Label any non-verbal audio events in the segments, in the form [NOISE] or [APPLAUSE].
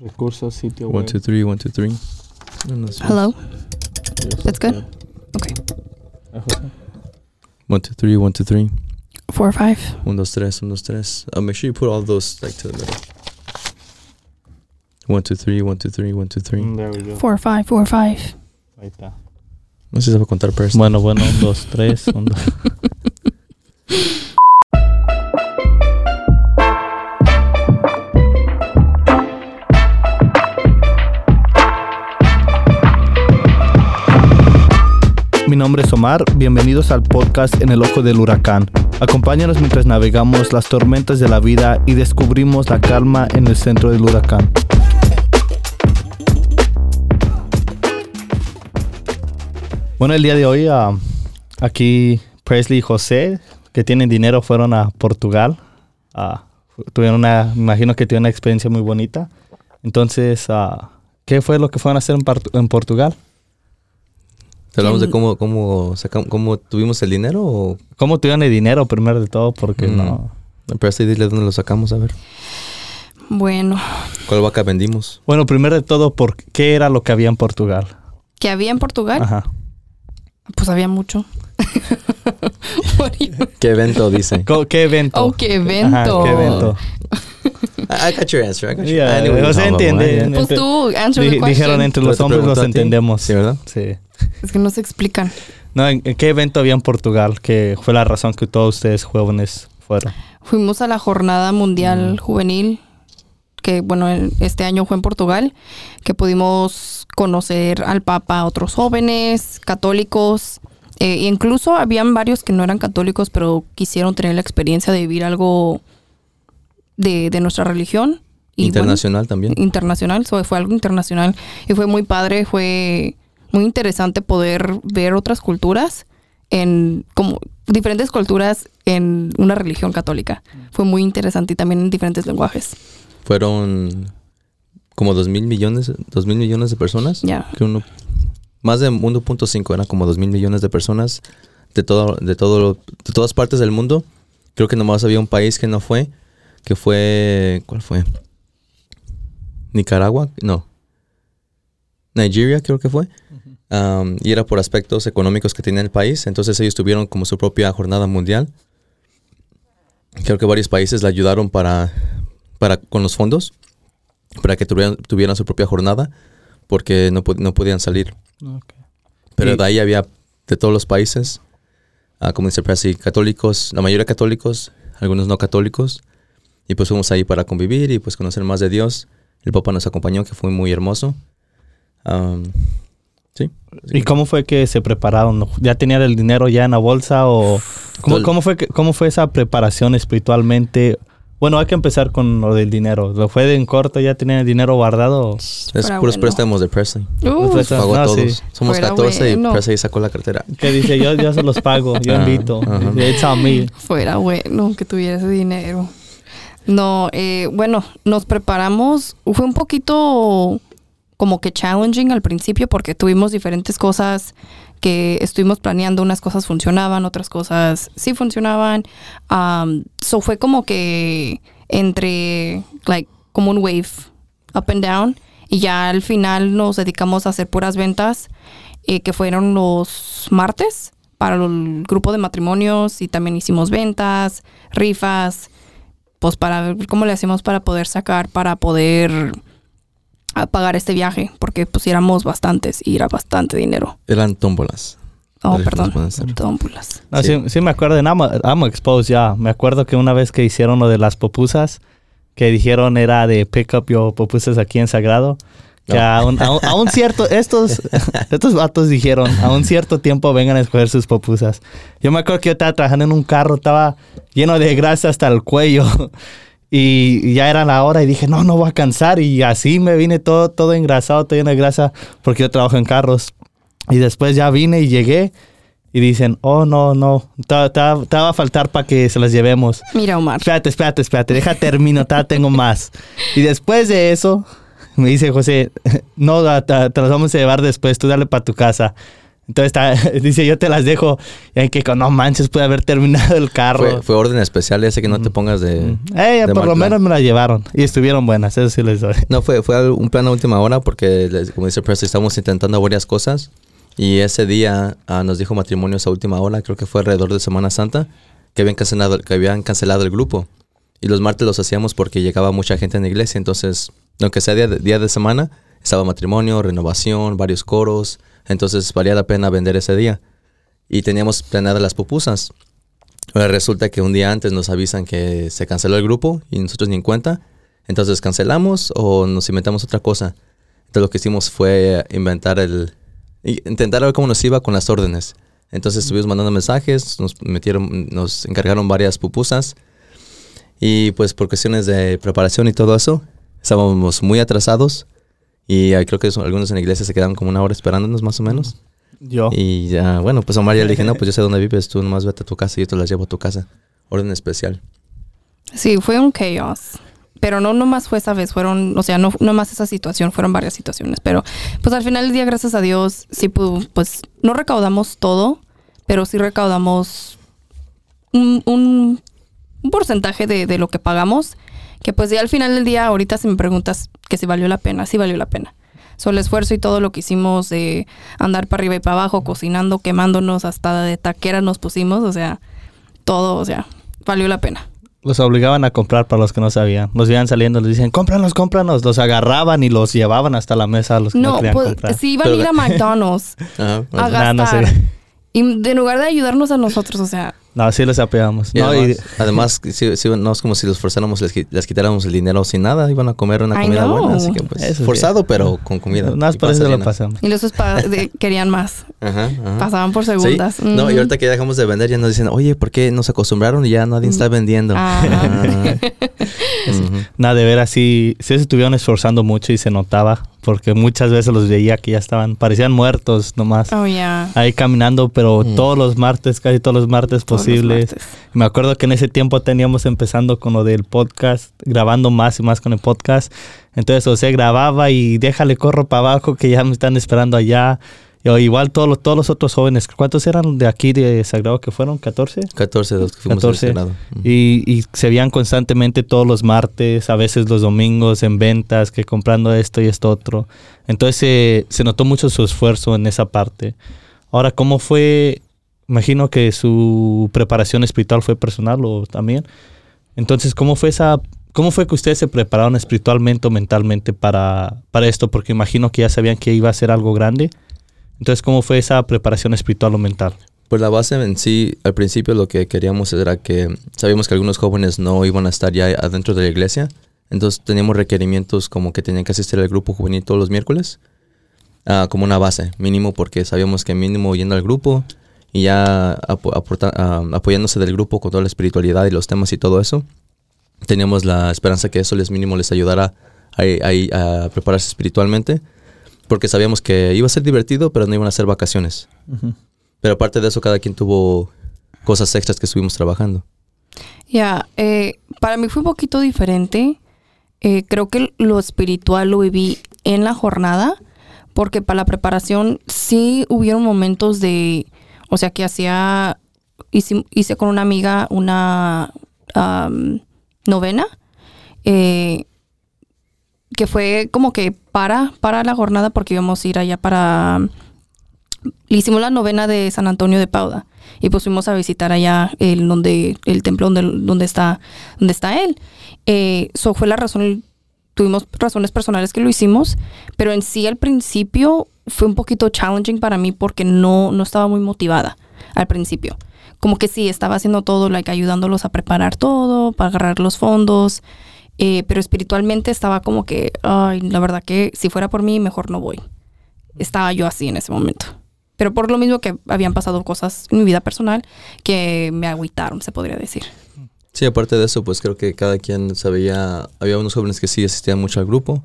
Recursos, sitio web. two, three, one, two, three. No, no sé. Hello. Yes, That's good. okay. Okay. Ah, One, two, three, one, two, three. Four or five. One, dos, tres, one, dos, tres. Uh, make sure you put all those like to the middle. One, two, three, one, two, three, one, two, three. Mm, There we go. Four or five. Four or five. Ahí está. No sé si se va a contar person. Bueno, bueno, un, dos, tres. Un, dos. [LAUGHS] nombre es Omar, bienvenidos al podcast En el Ojo del Huracán. Acompáñanos mientras navegamos las tormentas de la vida y descubrimos la calma en el centro del huracán. Bueno, el día de hoy ah, aquí Presley y José, que tienen dinero, fueron a Portugal. Ah, tuvieron una, imagino que tuvieron una experiencia muy bonita. Entonces, ah, ¿qué fue lo que fueron a hacer en Portugal? ¿Te hablamos de cómo, cómo, sacamos, cómo tuvimos el dinero o ¿Cómo tuvieron el dinero primero de todo? Porque Mm. no... Presley, dile dónde lo sacamos, a ver. Bueno, ¿Cuál vaca vendimos? Bueno, primero de todo, ¿por qué era lo que había en Portugal? ¿qué había en Portugal? Ajá. Pues había mucho. [LAUGHS] ¿Qué evento dice? ¿Qué evento? oh, qué evento. Ajá, ¿qué evento? I, got your answer. I got your Yeah, José talking about, entiende. Pues tú, answer the question. dijeron entre los hombres los entendemos. Sí, ¿verdad? Sí. Es que no se explican. No, ¿en, qué evento había en Portugal? Que fue la razón que todos ustedes jóvenes fueron. Fuimos a la Jornada Mundial Juvenil, que bueno, este año fue en Portugal, que pudimos conocer al Papa, a otros jóvenes, católicos, eh, incluso habían varios que no eran católicos, pero quisieron tener la experiencia de vivir algo de, de nuestra religión. Y bueno, Internacional también. internacional, so, fue algo internacional y fue muy padre, fue muy interesante poder ver otras culturas en como diferentes culturas en una religión católica. Fue muy interesante y también en diferentes lenguajes. Fueron como dos mil millones, dos mil millones de personas. Ya. Que uno, más de 1.5 eran como dos mil millones de personas de todo, de todo, de todas partes del mundo. Creo que nomás había un país que no fue, que fue, ¿cuál fue? Nicaragua, no. Nigeria creo que fue. Um, y era por aspectos económicos que tenía el país. Entonces ellos tuvieron como su propia jornada mundial. Creo que varios países le ayudaron para, para con los fondos, para que tuvieran, tuvieran su propia jornada, porque no, no podían salir. Pero Y- de ahí había de todos los países, ah, como dice Presi, católicos, la mayoría católicos, algunos no católicos. Y pues fuimos ahí para convivir y pues conocer más de Dios. El Papa nos acompañó, que fue muy hermoso. Am, sí. ¿Y cómo fue que se prepararon? ¿Ya tenían el dinero ya en la bolsa o cómo, cómo fue que, cómo fue esa preparación espiritualmente? Bueno, hay que empezar con lo del dinero. ¿Lo fue de en corto? ¿Ya tenían el dinero guardado? Es Fuera puros bueno. préstamos de Presley. Uh, Pues, Pagó no, todos. sí. Somos Fuera 14 bueno. y Presley sacó la cartera. Que dice, yo, yo se los pago, yo Ajá, invito. ajá. It's on me. fuera bueno que tuviera ese dinero. No, eh, bueno, nos preparamos. Fue un poquito como que challenging al principio porque tuvimos diferentes cosas que estuvimos planeando. Unas cosas funcionaban, otras cosas sí funcionaban. Um, so fue como que entre, like, como un wave, up and down. Y ya al final nos dedicamos a hacer puras ventas, eh, que fueron los martes para el grupo de matrimonios y también hicimos ventas, rifas, pues para ver cómo le hacemos para poder sacar, para poder pagar este viaje, porque pues éramos bastantes y era bastante dinero. Eran tómbolas. Oh, perdón, tómbolas. No, sí. sí me acuerdo en Amo, Amo Expose ya. Me acuerdo que una vez que hicieron lo de las popusas, que dijeron era de pick up your popusas aquí en Sagrado. Que No. a, un, a un- a un cierto, estos, estos vatos dijeron, a un cierto tiempo vengan a escoger sus popusas. Yo me acuerdo que yo estaba trabajando en un carro, estaba lleno de grasa hasta el cuello. [LAUGHS] Y ya era la hora y dije, no, no voy a cansar. Y así me vine todo, todo engrasado, todo lleno de grasa, porque yo trabajo en carros. Y después ya vine y llegué y dicen, oh, no, no, te, te- te va a faltar para que se las llevemos. Mira, Omar. Espérate, espérate, espérate, deja termino, todavía tengo más. Y después de eso, me dice José, [LAUGHS] no, te, te las vamos a llevar después, tú dale para tu casa. Entonces [LAUGHS] dice, yo te las dejo. Y hay que, no manches, puede haber terminado el carro. Fue, fue orden especial, ese que no te pongas de... Eh, de por mal lo plan. menos me las llevaron. Y estuvieron buenas, eso sí les doy. No, fue, fue un plan a última hora porque, como dice Presley, estamos intentando varias cosas. Y ese día ah, nos dijo matrimonios a última hora, creo que fue alrededor de Semana Santa, que habían cancelado, que habían cancelado el grupo. Y los martes los hacíamos porque llegaba mucha gente en la iglesia. Entonces, aunque sea día de, día de semana, estaba matrimonio, renovación, varios coros. Entonces, valía la pena vender ese día. Y teníamos planeadas las pupusas. Ahora resulta que un día antes nos avisan que se canceló el grupo y nosotros ni en cuenta. Entonces cancelamos o nos inventamos otra cosa. Entonces lo que hicimos fue inventar el... Intentar ver cómo nos iba con las órdenes. Entonces estuvimos mandando mensajes, nos metieron, nos encargaron varias pupusas. Y pues por cuestiones de preparación y todo eso, estábamos muy atrasados. Y creo que algunos en la iglesia se quedaron como una hora esperándonos más o menos. Yo. Y ya, bueno, pues a Omar ya le dije, no, [LAUGHS] pues yo sé dónde vives, tú nomás vete a tu casa y yo te las llevo a tu casa. Orden especial. Sí, fue un chaos. Pero no nomás fue esa vez, fueron, o sea, no nomás esa situación, fueron varias situaciones. Pero pues al final del día, gracias a Dios, sí, pu- pues no recaudamos todo, pero sí recaudamos un, un, un porcentaje de, de lo que pagamos. Que pues ya al final del día, ahorita si me preguntas que si valió la pena, sí valió la pena. So, el esfuerzo y todo lo que hicimos de andar para arriba y para abajo, cocinando, quemándonos, hasta de taquera nos pusimos, o sea, todo, o sea, valió la pena. Los obligaban a comprar para los que no sabían. Los iban saliendo, les dicen, cómpranos, cómpranos. Los agarraban y los llevaban hasta la mesa a los que no, No, querían pues comprar. si iban a ir a McDonald's [LAUGHS] a Nah, no sé. gastar. Y en lugar de ayudarnos a nosotros, o sea, No, sí les apoyamos. Y No, y- además, además, sí- sí, no es como si los forzáramos, les, les quitáramos el dinero sin nada, iban a comer una comida know. buena, así que pues Eso sí. forzado, pero con comida. nada más y por eso lo pasamos. y los de- [LAUGHS] querían más. Ajá, ajá. Pasaban por Sí. segundas. No, y ahorita que ya dejamos de vender, ya nos dicen, oye, ¿por qué nos acostumbraron y ya nadie está vendiendo? Ah. [LAUGHS] [LAUGHS] Nada, de ver así, sí se estuvieron esforzando mucho y se notaba, porque muchas veces los veía que ya estaban, parecían muertos nomás. Oh, yeah. Ahí caminando, pero Mm. todos los martes, casi todos los martes Todos los posibles. Me acuerdo que en ese tiempo teníamos empezando con lo del podcast, grabando más y más con el podcast. Entonces José grababa y déjale corro para abajo que ya me están esperando allá. Y, o igual todos los, todos los otros jóvenes, ¿cuántos eran de aquí de Sagrado que fueron? ¿14? 14 de los que fuimos 14. al Senado. Ujú. Y, y se veían constantemente todos los martes, a veces los domingos en ventas, que comprando esto y esto otro. Entonces se- se notó mucho su esfuerzo en esa parte. Ahora, ¿cómo fue? Imagino que su preparación espiritual fue personal o también. Entonces, ¿cómo fue esa... ¿Cómo fue que ustedes se prepararon espiritualmente o mentalmente para, para esto? Porque imagino que ya sabían que iba a ser algo grande. Entonces, ¿cómo fue esa preparación espiritual o mental? Pues la base en sí, al principio lo que queríamos era que sabíamos que algunos jóvenes no iban a estar ya adentro de la iglesia, entonces teníamos requerimientos como que tenían que asistir al grupo juvenil todos los miércoles, ah, como una base mínimo, porque sabíamos que mínimo yendo al grupo y ya aporta- ah, apoyándose del grupo con toda la espiritualidad y los temas y todo eso, teníamos la esperanza que eso les mínimo les ayudara a, a- a prepararse espiritualmente, porque sabíamos que iba a ser divertido, pero no iban a ser vacaciones. Pero aparte de eso, cada quien tuvo cosas extras que estuvimos trabajando. Ya, eh, para mí fue un poquito diferente. Eh, creo que lo espiritual lo viví en la jornada, porque para la preparación sí hubieron momentos de, o sea, que hacía, hice, hice con una amiga una am, novena, eh, que fue como que para, para la jornada, porque íbamos a ir allá para, le hicimos la novena de San Antonio de Pauda y pues fuimos a visitar allá el donde el templo donde, donde está donde está él. Eh, eso fue la razón tuvimos razones personales que lo hicimos pero en sí al principio fue un poquito challenging para mí porque no no estaba muy motivada al principio. Como que sí estaba haciendo todo like ayudándolos a preparar todo para agarrar los fondos eh, pero espiritualmente estaba como que ay la verdad que si fuera por mí mejor no voy estaba yo así en ese momento. Pero por lo mismo que habían pasado cosas en mi vida personal que me agüitaron, se podría decir. Sí, aparte de eso, pues creo que cada quien sabía, había unos jóvenes que sí asistían mucho al grupo,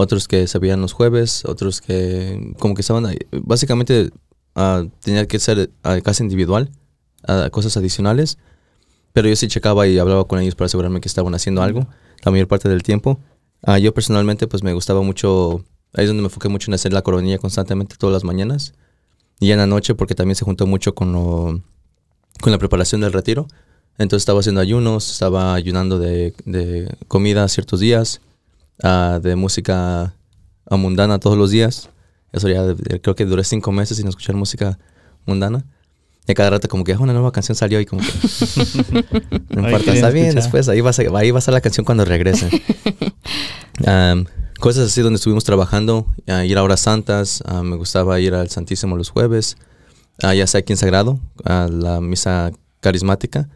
otros que sabían los jueves, otros que como que estaban ahí. Básicamente ah, tenía que ser ah, casi individual, ah, cosas adicionales, pero yo sí checaba y hablaba con ellos para asegurarme que estaban haciendo algo la mayor parte del tiempo. Yo personalmente pues me gustaba mucho, ahí es donde me enfoqué mucho en hacer la coronilla constantemente todas las mañanas. Y en la noche, porque también se juntó mucho con, lo- con la preparación del retiro. Entonces estaba haciendo ayunos, estaba ayunando de comida ciertos días, ah, de música mundana todos los días. Eso ya creo que duré cinco meses sin escuchar música mundana. Y a cada rato como que "Ah, una nueva canción salió y como que... [LAUGHS] no importa, está bien, escuchar. después ahí va, a, ahí va a estar la canción cuando regrese. [LAUGHS] Am, cosas así donde estuvimos trabajando, ir a horas santas, ah, me gustaba ir al Santísimo los jueves, ah, ya sea aquí en Sagrado, a la misa carismática,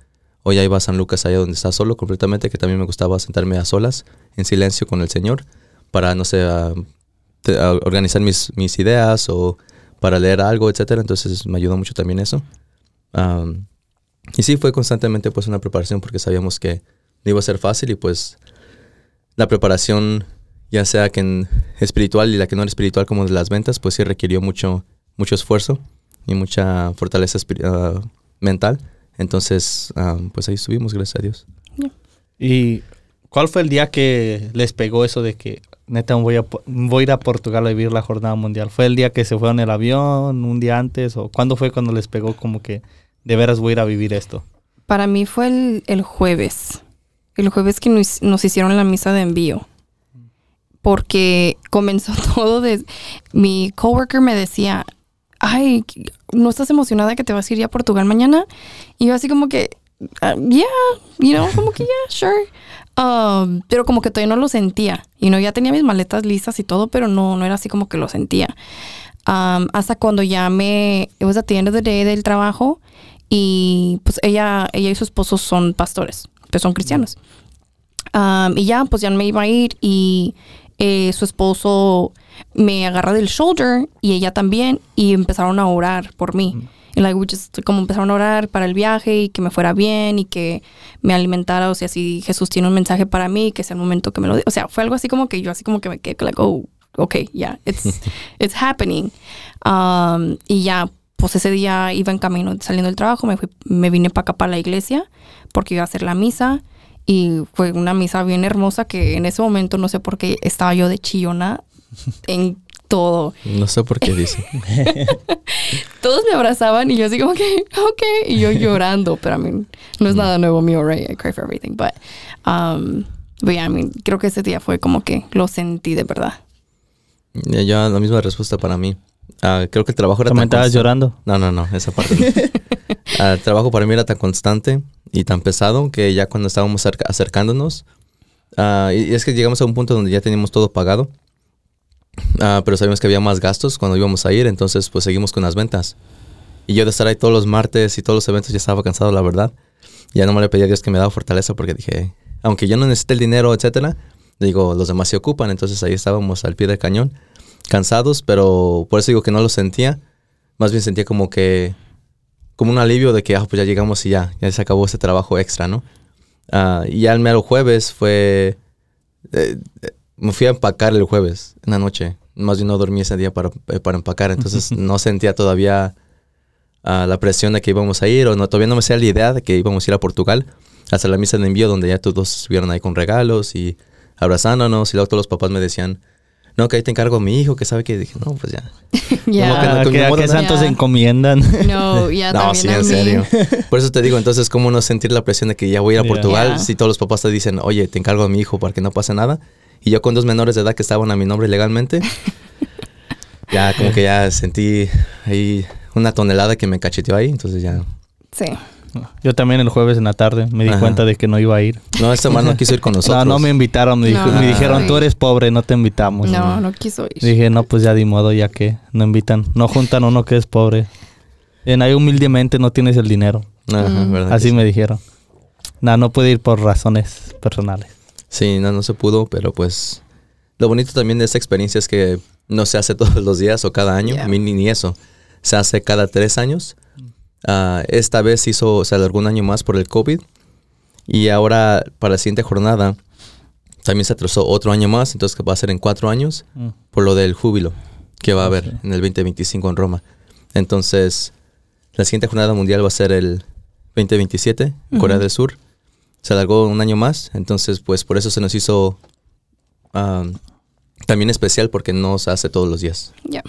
o ya iba a San Lucas allá donde está solo completamente, que también me gustaba sentarme a solas, en silencio con el Señor, para, no sé, a organizar mis, ideas o para leer algo, etcétera. Entonces me ayudó mucho también eso. Y sí, fue constantemente pues una preparación porque sabíamos que no iba a ser fácil y pues la preparación, ya sea que en espiritual y la que no era espiritual como de las ventas, pues sí requirió mucho, mucho esfuerzo y mucha fortaleza ah, mental. Entonces, ah, pues ahí estuvimos, gracias a Dios. ¿Y cuál fue el día que les pegó eso de que neta voy a, voy a ir a Portugal a vivir la jornada mundial? ¿Fue el día que se fueron en el avión, un día antes? ¿O cuándo fue cuando les pegó como que de veras voy a ir a vivir esto? Para mí fue el, el jueves. El jueves que nos, nos hicieron la misa de envío. Porque comenzó [LAUGHS] todo de... Mi coworker me decía, ay, ¿no estás emocionada que te vas a ir a Portugal mañana? Y yo así como que, "Ah, yeah, you know, como que yeah, sure. Um, pero como que todavía no lo sentía. Y no, ya tenía mis maletas listas y todo, pero no, no era así como que lo sentía. Um, hasta cuando ya me, it was at the end of the day del trabajo y pues ella, ella y su esposo son pastores, pues son cristianos. Um, y ya, pues ya me iba a ir y eh, su esposo me agarra del shoulder y ella también y empezaron a orar por mí. Y like, we just- como empezaron a orar para el viaje y que me fuera bien y que me alimentara, o sea, si Jesús tiene un mensaje para mí, que sea el momento que me lo dé. O sea, fue algo así como que yo así como que me quedé like, oh, okay, yeah, it's, [LAUGHS] it's happening. Um, y ya, pues ese día iba en camino saliendo del trabajo, me, fui, me vine para acá, para la iglesia, porque iba a hacer la misa. Y fue una misa bien hermosa que en ese momento no sé por qué estaba yo de chillona en todo. No sé por qué dice. [LAUGHS] Todos me abrazaban y yo así como que, ok, y yo llorando, pero I mean, no es nada nuevo mío, right? I cry for everything, but, um, but yeah, I mean, creo que ese día fue como que lo sentí de verdad. Yo la misma respuesta para mí. Ah, creo que el trabajo era ¿También tan estabas constante. llorando? No, no, no, esa parte no. [LAUGHS] Ah, el trabajo para mí era tan constante y tan pesado que ya cuando estábamos acercándonos, ah, y y es que llegamos a un punto donde ya teníamos todo pagado, Ah, pero sabíamos que había más gastos cuando íbamos a ir, entonces pues seguimos con las ventas. Y yo de estar ahí todos los martes y todos los eventos ya estaba cansado, la verdad. Ya no me le pedí a Dios que me daba fortaleza porque dije, aunque yo no necesite el dinero, etcétera, digo, los demás se ocupan, entonces ahí estábamos al pie del cañón, cansados, pero por eso digo que no lo sentía. Más bien sentía como que, como un alivio de que, ah, pues ya llegamos y ya, ya se acabó ese trabajo extra, ¿no? Ah, y ya el mero jueves fue, eh, me fui a empacar el jueves en la noche. Más bien no dormí ese día para, eh, para empacar, entonces [LAUGHS] no sentía todavía ah, la presión de que íbamos a ir, o no, todavía no me hacía la idea de que íbamos a ir a Portugal, hasta la misa de envío donde ya todos estuvieron ahí con regalos y abrazándonos, y luego todos los papás me decían, no, que ahí te encargo a mi hijo, que sabe que dije, no, pues ya. [LAUGHS] Ya. que no- Ah, que, mi a modo qué no- santos se encomiendan. No, ya [LAUGHS] no, también sí, a en mí. serio. [LAUGHS] Por eso te digo, entonces, ¿cómo no sentir la presión de que ya voy a ir a. Portugal si todos los papás te dicen, oye, te encargo a mi hijo para que no pase nada? Y yo con dos menores de edad que estaban a mi nombre legalmente, ya como que ya sentí ahí una tonelada que me cacheteó ahí, entonces ya... Sí. Yo también el jueves en la tarde me di Ajá. cuenta de que no iba a ir. No, este man no quiso ir con [LAUGHS] nosotros. No, no me invitaron. Me, dijo- No. me dijeron, tú eres pobre, no te invitamos. No, no quiso ir. Dije, no, pues ya di modo, ya que no invitan. No juntan a uno que es pobre. En ahí humildemente no tienes el dinero. Ajá, Mm. ¿verdad que Así sí? me dijeron. No, no puede ir por razones personales. Sí, no, no se pudo, pero pues lo bonito también de esta experiencia es que no se hace [LAUGHS] todos los días o cada año, Yeah. a mí ni, ni eso. Se hace cada tres años. Ah, esta vez hizo, se alargó un año más por el COVID y ahora para la siguiente jornada también se atrasó otro año más, entonces que va a ser en cuatro años Mm. por lo del júbilo que va a haber en el 2025 en Roma. Entonces, la siguiente jornada mundial va a ser el 2027 en Corea del Sur. Se alargó un año más, entonces pues por eso se nos hizo ah, también especial porque no se hace todos los días. Ya.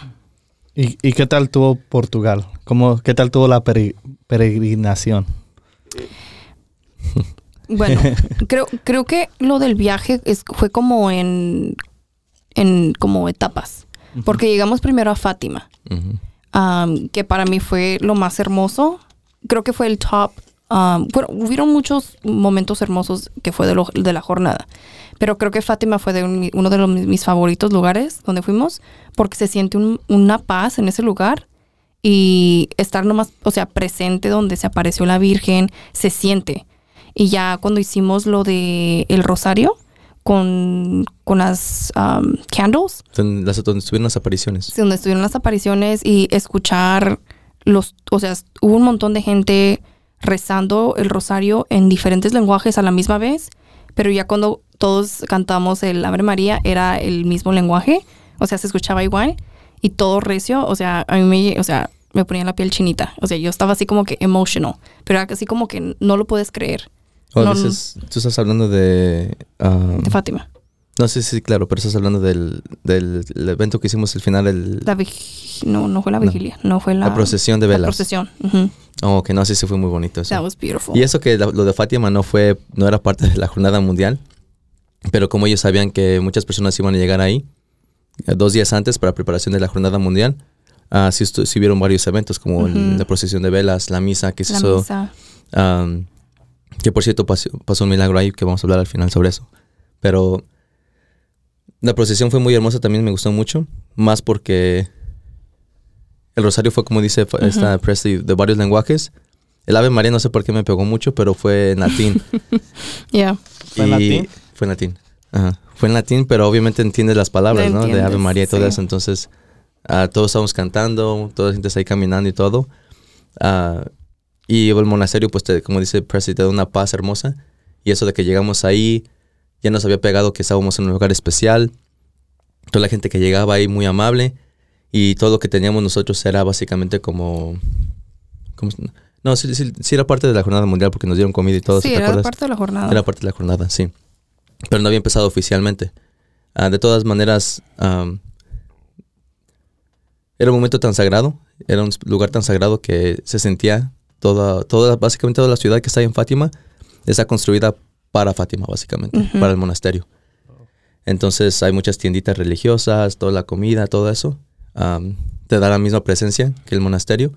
¿Y, y qué tal tuvo Portugal? ¿Cómo, ¿Qué tal tuvo la pere- peregrinación? [LAUGHS] Bueno, [LAUGHS] creo, creo que lo del viaje es, fue como en, en como etapas. Porque llegamos primero a Fátima, um, que para mí fue lo más hermoso. Creo que fue el top. Um, bueno, hubieron muchos momentos hermosos que fue de, lo- de la jornada. Pero creo que Fátima fue de un- uno de los, mis favoritos lugares donde fuimos, porque se siente un- una paz en ese lugar y estar nomás, o sea, presente donde se apareció la Virgen, se siente. Y ya cuando hicimos lo de el rosario con, con las um, candles, Donde, las- donde estuvieron las apariciones. donde estuvieron las apariciones y escuchar los, o sea, hubo un montón de gente rezando el rosario en diferentes lenguajes a la misma vez, pero ya cuando todos cantamos el Ave María era el mismo lenguaje, o sea, se escuchaba igual y todo recio, o sea, a mí me, o sea, me ponía la piel chinita, o sea, yo estaba así como que emotional, pero era así como que no lo puedes creer, O No, dices, tú estás hablando de... ah, de Fátima. no sé si, claro, pero estás hablando del, del el evento que hicimos al final, el, La no, no fue la vigilia, no, fue la, la procesión de la velas. procesión. ujú. Oh, que no, sí, sí fue muy bonito eso. That was beautiful. Y eso que lo de Fátima no fue, no era parte de la jornada mundial, pero como ellos sabían que muchas personas iban a llegar ahí, eh, dos días antes para preparación de la jornada mundial, ah, sí, hubieron varios eventos como la procesión de velas, la misa que se la hizo, misa. que por cierto pasó, pasó un milagro ahí, que vamos a hablar al final sobre eso. Pero la procesión fue muy hermosa, también me gustó mucho, más porque el rosario fue como dice esta Presley, de varios lenguajes. El Ave María no sé por qué me pegó mucho, pero fue en latín. [LAUGHS] Yeah. ¿Fue en latín? Fue en latín. Ajá. Fue en latín, pero obviamente entiendes las palabras, ¿no? De Ave María y todo sí. eso. Entonces, ah, todos estábamos cantando, toda la gente está ahí caminando y todo. Ah, y el monasterio, pues, te- como dice Presley, te da una paz hermosa. Y eso de que llegamos ahí, ya nos había pegado que estábamos en un lugar especial. Toda la gente que llegaba ahí muy amable. Y todo lo que teníamos nosotros era básicamente como... como- no, sí, sí, sí era parte de la jornada mundial porque nos dieron comida y todo. sí, ¿te era acuerdas? parte de la jornada. Era parte de la jornada, sí. Pero no había empezado oficialmente. Ah, de todas maneras, am, era un momento tan sagrado, era un lugar tan sagrado que se sentía toda, toda, básicamente toda la ciudad que está en Fátima está construida para Fátima, básicamente, para el monasterio. Entonces hay muchas tienditas religiosas, toda la comida, todo eso. Am, te da la misma presencia que el monasterio.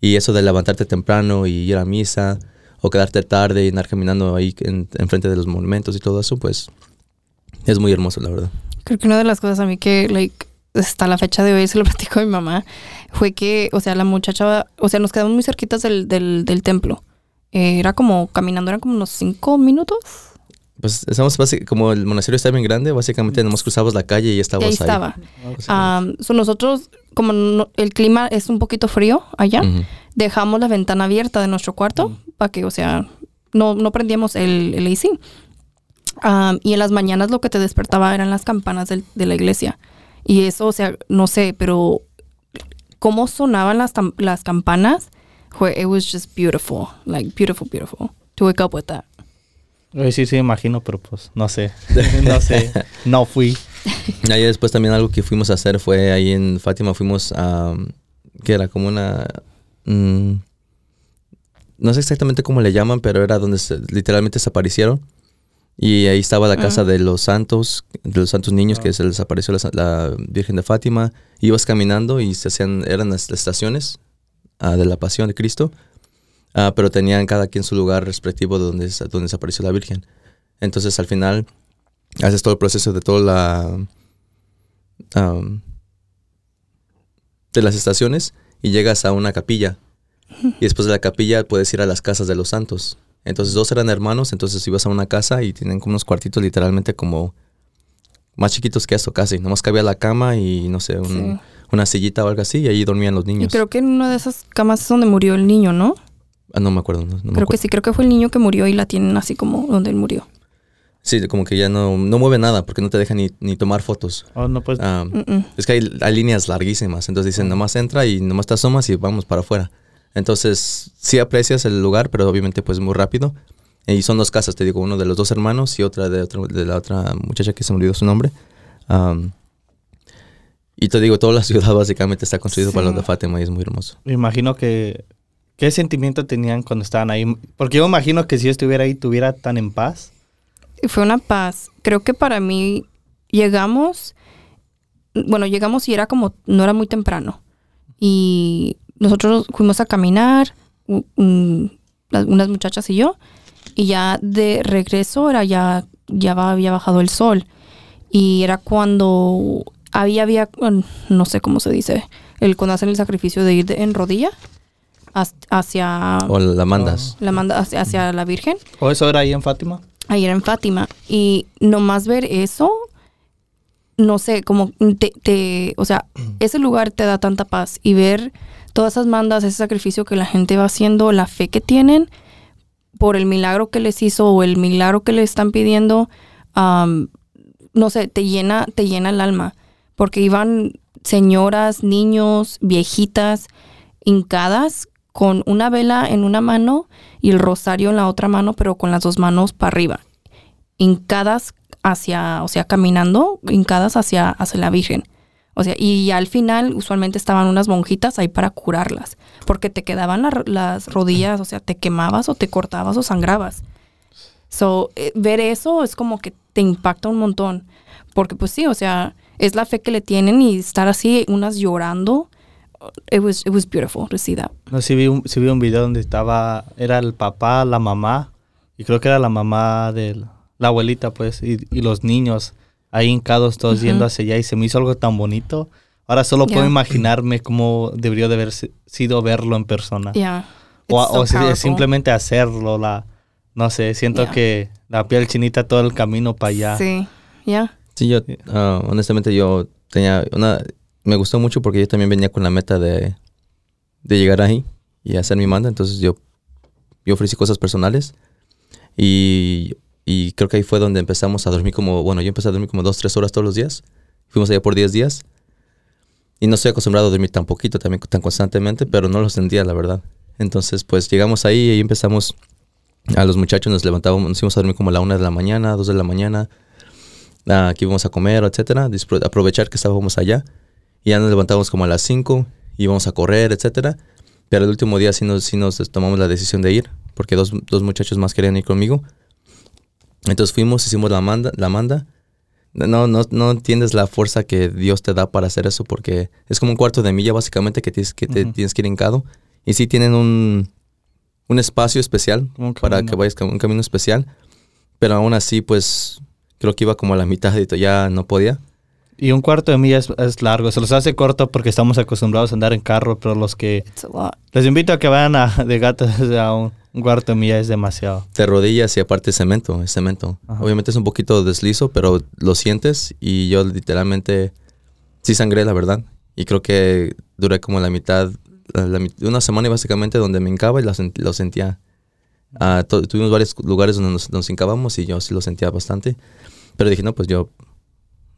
Y eso de levantarte temprano y ir a misa, o quedarte tarde y andar caminando ahí en, enfrente de los monumentos y todo eso, pues es muy hermoso, la verdad. Creo que una de las cosas a mí que, hasta la fecha de hoy [LAUGHS] se lo platico a mi mamá, fue que, o sea, la muchacha, o sea, nos quedamos muy cerquitas del, del, del templo. Eh, era como, caminando, eran como unos cinco minutos. Pues estamos como el monasterio está bien grande, básicamente nomás cruzabas la calle y estabas ahí ahí. estaba. So nosotros, como no- el clima es un poquito frío allá, dejamos la ventana abierta de nuestro cuarto para que, o sea, no, no prendíamos el, el AC. Am, y en las mañanas lo que te despertaba eran las campanas del- de la iglesia. Y eso, o sea, no sé, pero cómo sonaban las, tam- las campanas, it was just beautiful, like beautiful, beautiful. To wake up with that. Sí, sí, imagino, pero pues no sé. [LAUGHS] [LAUGHS] no sé. No fui. Ahí después también algo que fuimos a hacer fue ahí en Fátima, fuimos a, que era como una, mm, no sé exactamente cómo le llaman, pero era donde se- literalmente desaparecieron. Y ahí estaba la casa de los santos, de los santos niños que se les apareció la Virgen de Fátima. Ibas caminando y se hacían, eran las estaciones ah, de la Pasión de Cristo, ah, pero tenían cada quien su lugar respectivo de donde, se- donde desapareció la Virgen. Entonces al final haces todo el proceso de toda la de las estaciones y llegas a una capilla y después de la capilla puedes ir a las casas de los santos entonces dos eran hermanos entonces ibas a una casa y tienen como unos cuartitos literalmente como más chiquitos que esto casi nomás cabía la cama y no sé un- Sí. una sillita o algo así y ahí dormían los Y niños creo que en una de esas camas es donde murió el niño, ¿no? Ah, no me acuerdo no, no me creo que sí, creo que fue el niño que murió y la tienen así como donde él murió. sí como que ya no no mueve nada porque no te dejan ni, ni tomar fotos Oh, no, pues. Ah. Es que hay, hay líneas larguísimas, entonces dicen, nomás entra y nomás te asomas y vamos para afuera. Entonces, sí aprecias el lugar, pero obviamente pues muy rápido. Y son dos casas, te digo, uno de los dos hermanos y otra de, otro, de la otra muchacha que se me olvidó su nombre. Y te digo, toda la [LAUGHS] ciudad básicamente está construida para Sí. los de Fátima y es muy hermoso. Me imagino que... ¿Qué sentimiento tenían cuando estaban ahí? Porque yo imagino que si yo estuviera ahí, tuviera tan en paz. Fue una paz. Creo que para mí llegamos, bueno, llegamos y era como, no era muy temprano. Y nosotros fuimos a caminar, unas muchachas y yo, y ya de regreso era ya, ya había bajado el sol. Y era cuando había, había, no sé cómo se dice, el cuando hacen el sacrificio de ir en rodilla hacia, O la mandas. la manda, hacia, hacia la Virgen. ¿O eso era ahí en Fátima? ayer en Fátima. Y nomás ver eso, no sé, como te, te- o sea, ese lugar te da tanta paz. Y ver todas esas mandas, ese sacrificio que la gente va haciendo, la fe que tienen por el milagro que les hizo o el milagro que le están pidiendo, no sé, te llena, te llena el alma, porque iban señoras, niños, viejitas, hincadas con una vela en una mano y el rosario en la otra mano, pero con las dos manos para arriba. Hincadas hacia, o sea, caminando, hincadas hacia, hacia la Virgen. O sea, y al final usualmente estaban unas monjitas ahí para curarlas, porque te quedaban la- las rodillas, o sea, te quemabas o te cortabas o sangrabas. So, eh, ver eso es como que te impacta un montón, porque pues sí, o sea, es la fe que le tienen y estar así, unas llorando. It was, it was beautiful to see that. No, sí vi, un, sí vi un video donde estaba, era el papá, la mamá, y creo que era la mamá de la abuelita, pues, y, y los niños ahí hincados todos yendo hacia allá, y se me hizo algo tan bonito. Ahora solo puedo Yeah. imaginarme cómo debería de haber si- sido verlo en persona. Yeah. o so o si- simplemente hacerlo, la, no sé, siento Yeah. que la piel chinita todo el camino para allá. Sí, ya. Sí, yo, ah, honestamente, yo tenía una. Me gustó mucho porque yo también venía con la meta de, de llegar ahí y hacer mi manda. Entonces, yo, yo ofrecí cosas personales y, y creo que ahí fue donde empezamos a dormir como. Bueno, yo empecé a dormir como dos, tres horas todos los días. Fuimos allá por 10 días y no estoy acostumbrado a dormir tan poquito, también tan constantemente, pero no lo sentía, la verdad. Entonces, pues llegamos ahí y empezamos. A los muchachos nos levantábamos, nos íbamos a dormir como a la una de la mañana, dos de la mañana ah, que íbamos a comer, etcétera, aprovechar que estábamos allá. Y ya nos levantamos como a las 5, íbamos a correr, etcétera. Pero el último día sí nos, sí nos tomamos la decisión de ir, porque dos, dos muchachos más querían ir conmigo. Entonces fuimos, hicimos la manda, la manda. No, no, no entiendes la fuerza que Dios te da para hacer eso, porque es como un cuarto de milla básicamente que tienes que, te, Ujú. tienes que ir hincado. Y sí tienen un, un espacio especial Un para que vayas un camino especial. Pero aún así, pues creo que iba como a la mitad y ya no podía. Y un cuarto de milla es, es largo. Se los hace corto porque estamos acostumbrados a andar en carro, pero los que... It's a lot. Les invito a que vayan a, de gatas [LAUGHS] a un, un cuarto de milla, es demasiado. Te rodillas y aparte cemento, es cemento. Ajá. Obviamente es un poquito deslizo, pero lo sientes y yo literalmente sí sangré, la verdad. Y creo que duré como la mitad, la- una semana básicamente donde me hincaba y lo, sent- lo sentía. Tu- tuvimos varios lugares donde nos, nos hincábamos y yo sí lo sentía bastante. Pero dije, no, pues yo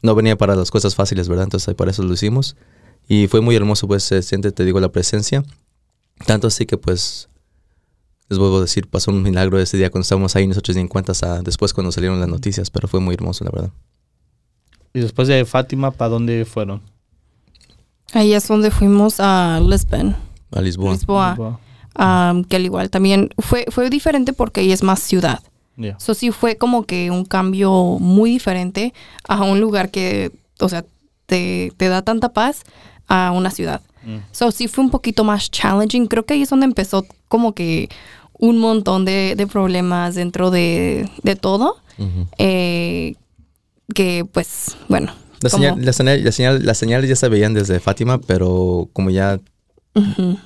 no venía para las cosas fáciles, ¿verdad? Entonces ahí para eso lo hicimos. Y fue muy hermoso, pues se siente, te digo, la presencia. Tanto así que pues les vuelvo a decir, pasó un milagro ese día cuando estábamos ahí, nosotros ni en cuenta hasta después cuando salieron las noticias, pero fue muy hermoso, la verdad. Y después de Fátima, ¿para dónde fueron? Ahí es donde fuimos a Lisbon, A Lisboa. Lisboa, um, que al igual también fue, fue diferente porque ahí es más ciudad. Eso sí fue como que un cambio muy diferente a un lugar que, o sea, te, te da tanta paz a una ciudad. Mm. So sí fue un poquito más challenging. Creo que ahí es donde empezó como que un montón de, de problemas dentro de, de todo. Eh, que pues, bueno. La como- señal- la señal- la señal- las señales ya se veían desde Fátima, pero como ya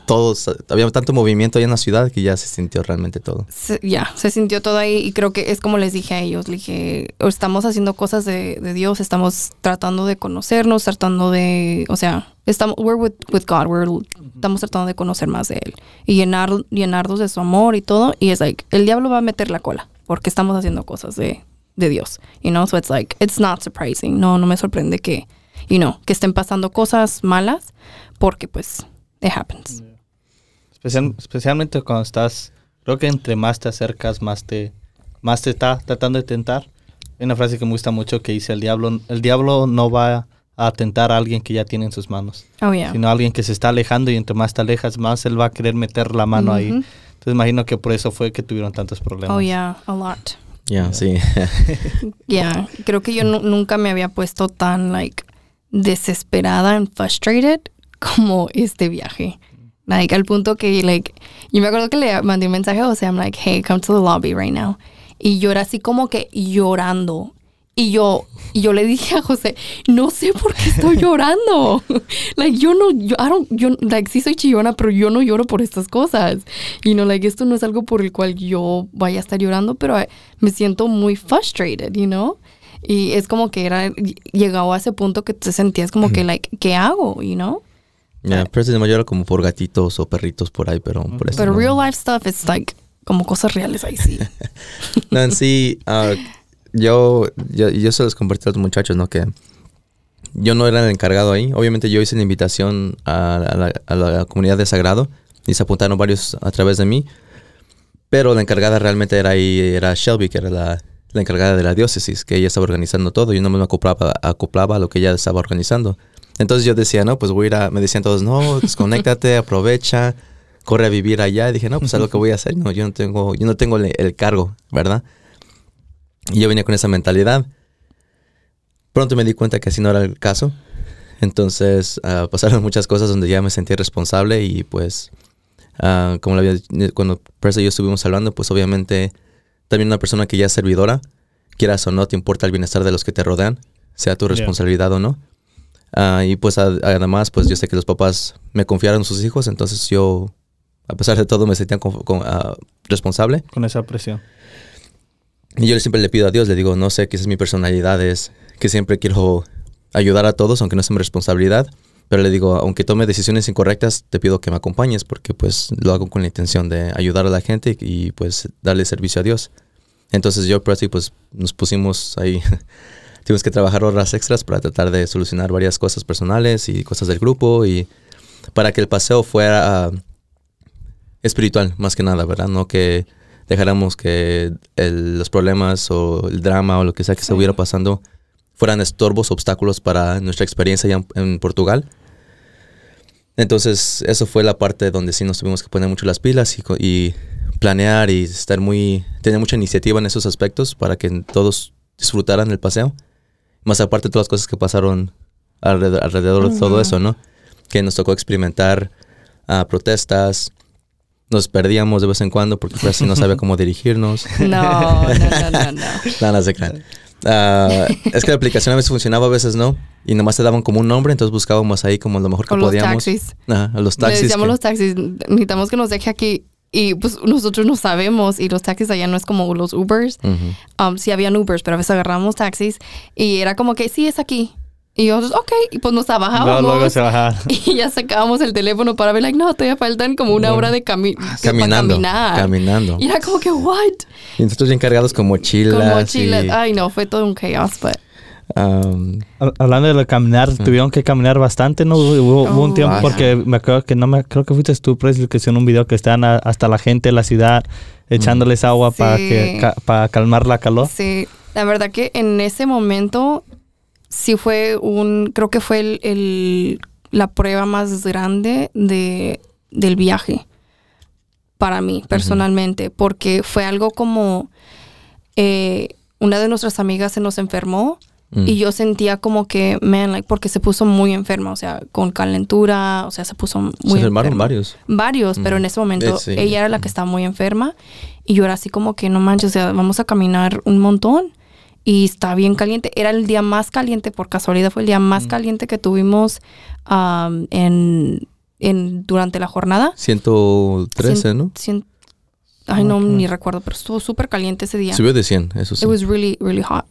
Todos, había tanto movimiento ahí en la ciudad que ya se sintió realmente todo. se- ya, se sintió todo ahí y creo que es como les dije a ellos, le dije, estamos haciendo cosas de, de Dios, estamos tratando de conocernos, tratando de, o sea, estamos, we're with, with God, we're, estamos tratando de conocer más de Él y llenar, llenarnos de su amor y todo y es like, el diablo va a meter la cola porque estamos haciendo cosas de, de Dios, you know, so it's like, it's not surprising, no, no me sorprende que, you know, que estén pasando cosas malas porque pues, it happens. Especial- especialmente cuando estás, creo que entre más te acercas, más te, más te está tratando de tentar. Hay una frase que me gusta mucho que dice, el diablo, el diablo no va a atentar a alguien que ya tiene en sus manos, Oh, yeah. sino a alguien que se está alejando y entre más te alejas, más él va a querer meter la mano ahí. Ujú. Entonces imagino que por eso fue que tuvieron tantos problemas. Oh, yeah, a lot. Ya, sí. [LAUGHS] Yeah, creo que yo nu- nunca me había puesto tan, like, desesperada and frustrated como este viaje. Like, al punto que, like, yo me acuerdo que le mandé un mensaje a José, I'm like, hey, come to the lobby right now. Y yo era así como que llorando. Y yo, y yo le dije a José, no sé por qué estoy [LAUGHS] llorando. [LAUGHS] like, yo no, yo, I don't, yo, like, sí soy chillona, pero yo no lloro por estas cosas. Y no, like, esto no es algo por el cual yo vaya a estar llorando, pero eh, me siento muy frustrated, you know? Y es como que era, llegado a ese punto que te sentías como que, like, ¿qué hago, you know? Se me llora como por gatitos o perritos por ahí, pero por eso. Pero no. real life stuff, it's like, como cosas reales ahí sí. [LAUGHS] No, en sí, ah, yo, yo, yo se los compartí a los muchachos, ¿no? Que yo no era el encargado ahí. Obviamente yo hice la invitación a, a la, a la comunidad de Sagrado y se apuntaron varios a través de mí. Pero la encargada realmente era ahí, era Shelby, que era la, la encargada de la diócesis, que ella estaba organizando todo. Yo no me acoplaba, acoplaba a lo que ella estaba organizando. Entonces yo decía, no, pues voy a ir a... Me decían todos, no, desconéctate, [LAUGHS] aprovecha, corre a vivir allá. Y dije, no, pues es lo que voy a hacer. No, yo no tengo, yo no tengo el, el cargo, ¿verdad? Y yo venía con esa mentalidad. Pronto me di cuenta que así no era el caso. Entonces ah, pasaron muchas cosas donde ya me sentí responsable y pues, ah, como lo había, cuando Presa y yo estuvimos hablando, pues obviamente también una persona que ya es servidora, quieras o no, te importa el bienestar de los que te rodean, sea tu Yeah. responsabilidad o no. Ah, y pues además, pues yo sé que los papás me confiaron sus hijos, entonces yo, a pesar de todo, me sentía con- ah, responsable. Con esa presión. Y yo siempre le pido a Dios, le digo, no sé, es mi personalidad, es que siempre quiero ayudar a todos, aunque no sea mi responsabilidad. Pero le digo, aunque tome decisiones incorrectas, te pido que me acompañes, porque pues lo hago con la intención de ayudar a la gente y, pues darle servicio a Dios. Entonces yo, Presley, pues nos pusimos ahí, [LAUGHS] tuvimos que trabajar horas extras para tratar de solucionar varias cosas personales y cosas del grupo y para que el paseo fuera ah, espiritual, más que nada, ¿verdad? No que dejáramos que el- los problemas o el drama o lo que sea que Sí. estuviera pasando fueran estorbos, obstáculos para nuestra experiencia allá en, en Portugal. Entonces, eso fue la parte donde sí nos tuvimos que poner mucho las pilas y, y planear y estar muy, tener mucha iniciativa en esos aspectos para que todos disfrutaran el paseo. Más aparte todas las cosas que pasaron alrededor, alrededor de todo eso, ¿no? Que nos tocó experimentar ah, protestas, nos perdíamos de vez en cuando porque pues no sabía cómo dirigirnos. [LAUGHS] No, no, no, no, no. No, no se crean. Ah, es que la aplicación a veces funcionaba, a veces no. Y nomás te daban como un nombre, entonces buscábamos ahí como lo mejor que Con los podíamos. taxis. Ajá, los Le taxis. decíamos que- los taxis, necesitamos que nos deje aquí. Y pues nosotros no sabemos. Y los taxis allá no es como los Ubers. Ujú. Um, sí habían Ubers, pero a veces agarramos taxis. Y era como que sí, es aquí. Y nosotros, ok. Y pues nos bajábamos. luego se baja. [LAUGHS] Y ya sacábamos el teléfono para ver, like, no, todavía faltan como una hora de cami Caminando. caminar. Caminando. Y era como que, what? Y nosotros bien cargados con mochilas. Con mochilas. y, Ay, no, fue todo un chaos, but um, Hab- Hablando de caminar, tuvieron que caminar bastante, ¿no? Hubo, hubo un Oh. tiempo porque me acuerdo que no me creo que fuiste tú, Presley, que hicieron un video que estaban a- hasta la gente de la ciudad echándoles agua para que ca- para calmar la calor. Sí, la verdad que en ese momento sí fue un, creo que fue el, el- la prueba más grande de, del viaje para mí personalmente, porque fue algo como eh, una de nuestras amigas se nos enfermó mm. y yo sentía como que, man, like, porque se puso muy enferma, o sea, con calentura, o sea, se puso muy se enfermaron enferma. varios. Varios, pero Mm. en ese momento sí. ella era la que estaba muy enferma y yo era así como que no manches, o sea, vamos a caminar un montón y está bien caliente. Era el día más caliente, por casualidad fue el día Mm. más caliente que tuvimos en, en durante la jornada. 113, ¿no? Cien- ay, no, ni recuerdo, pero estuvo súper caliente ese día. Subió de 100, eso sí. It was really, really hot.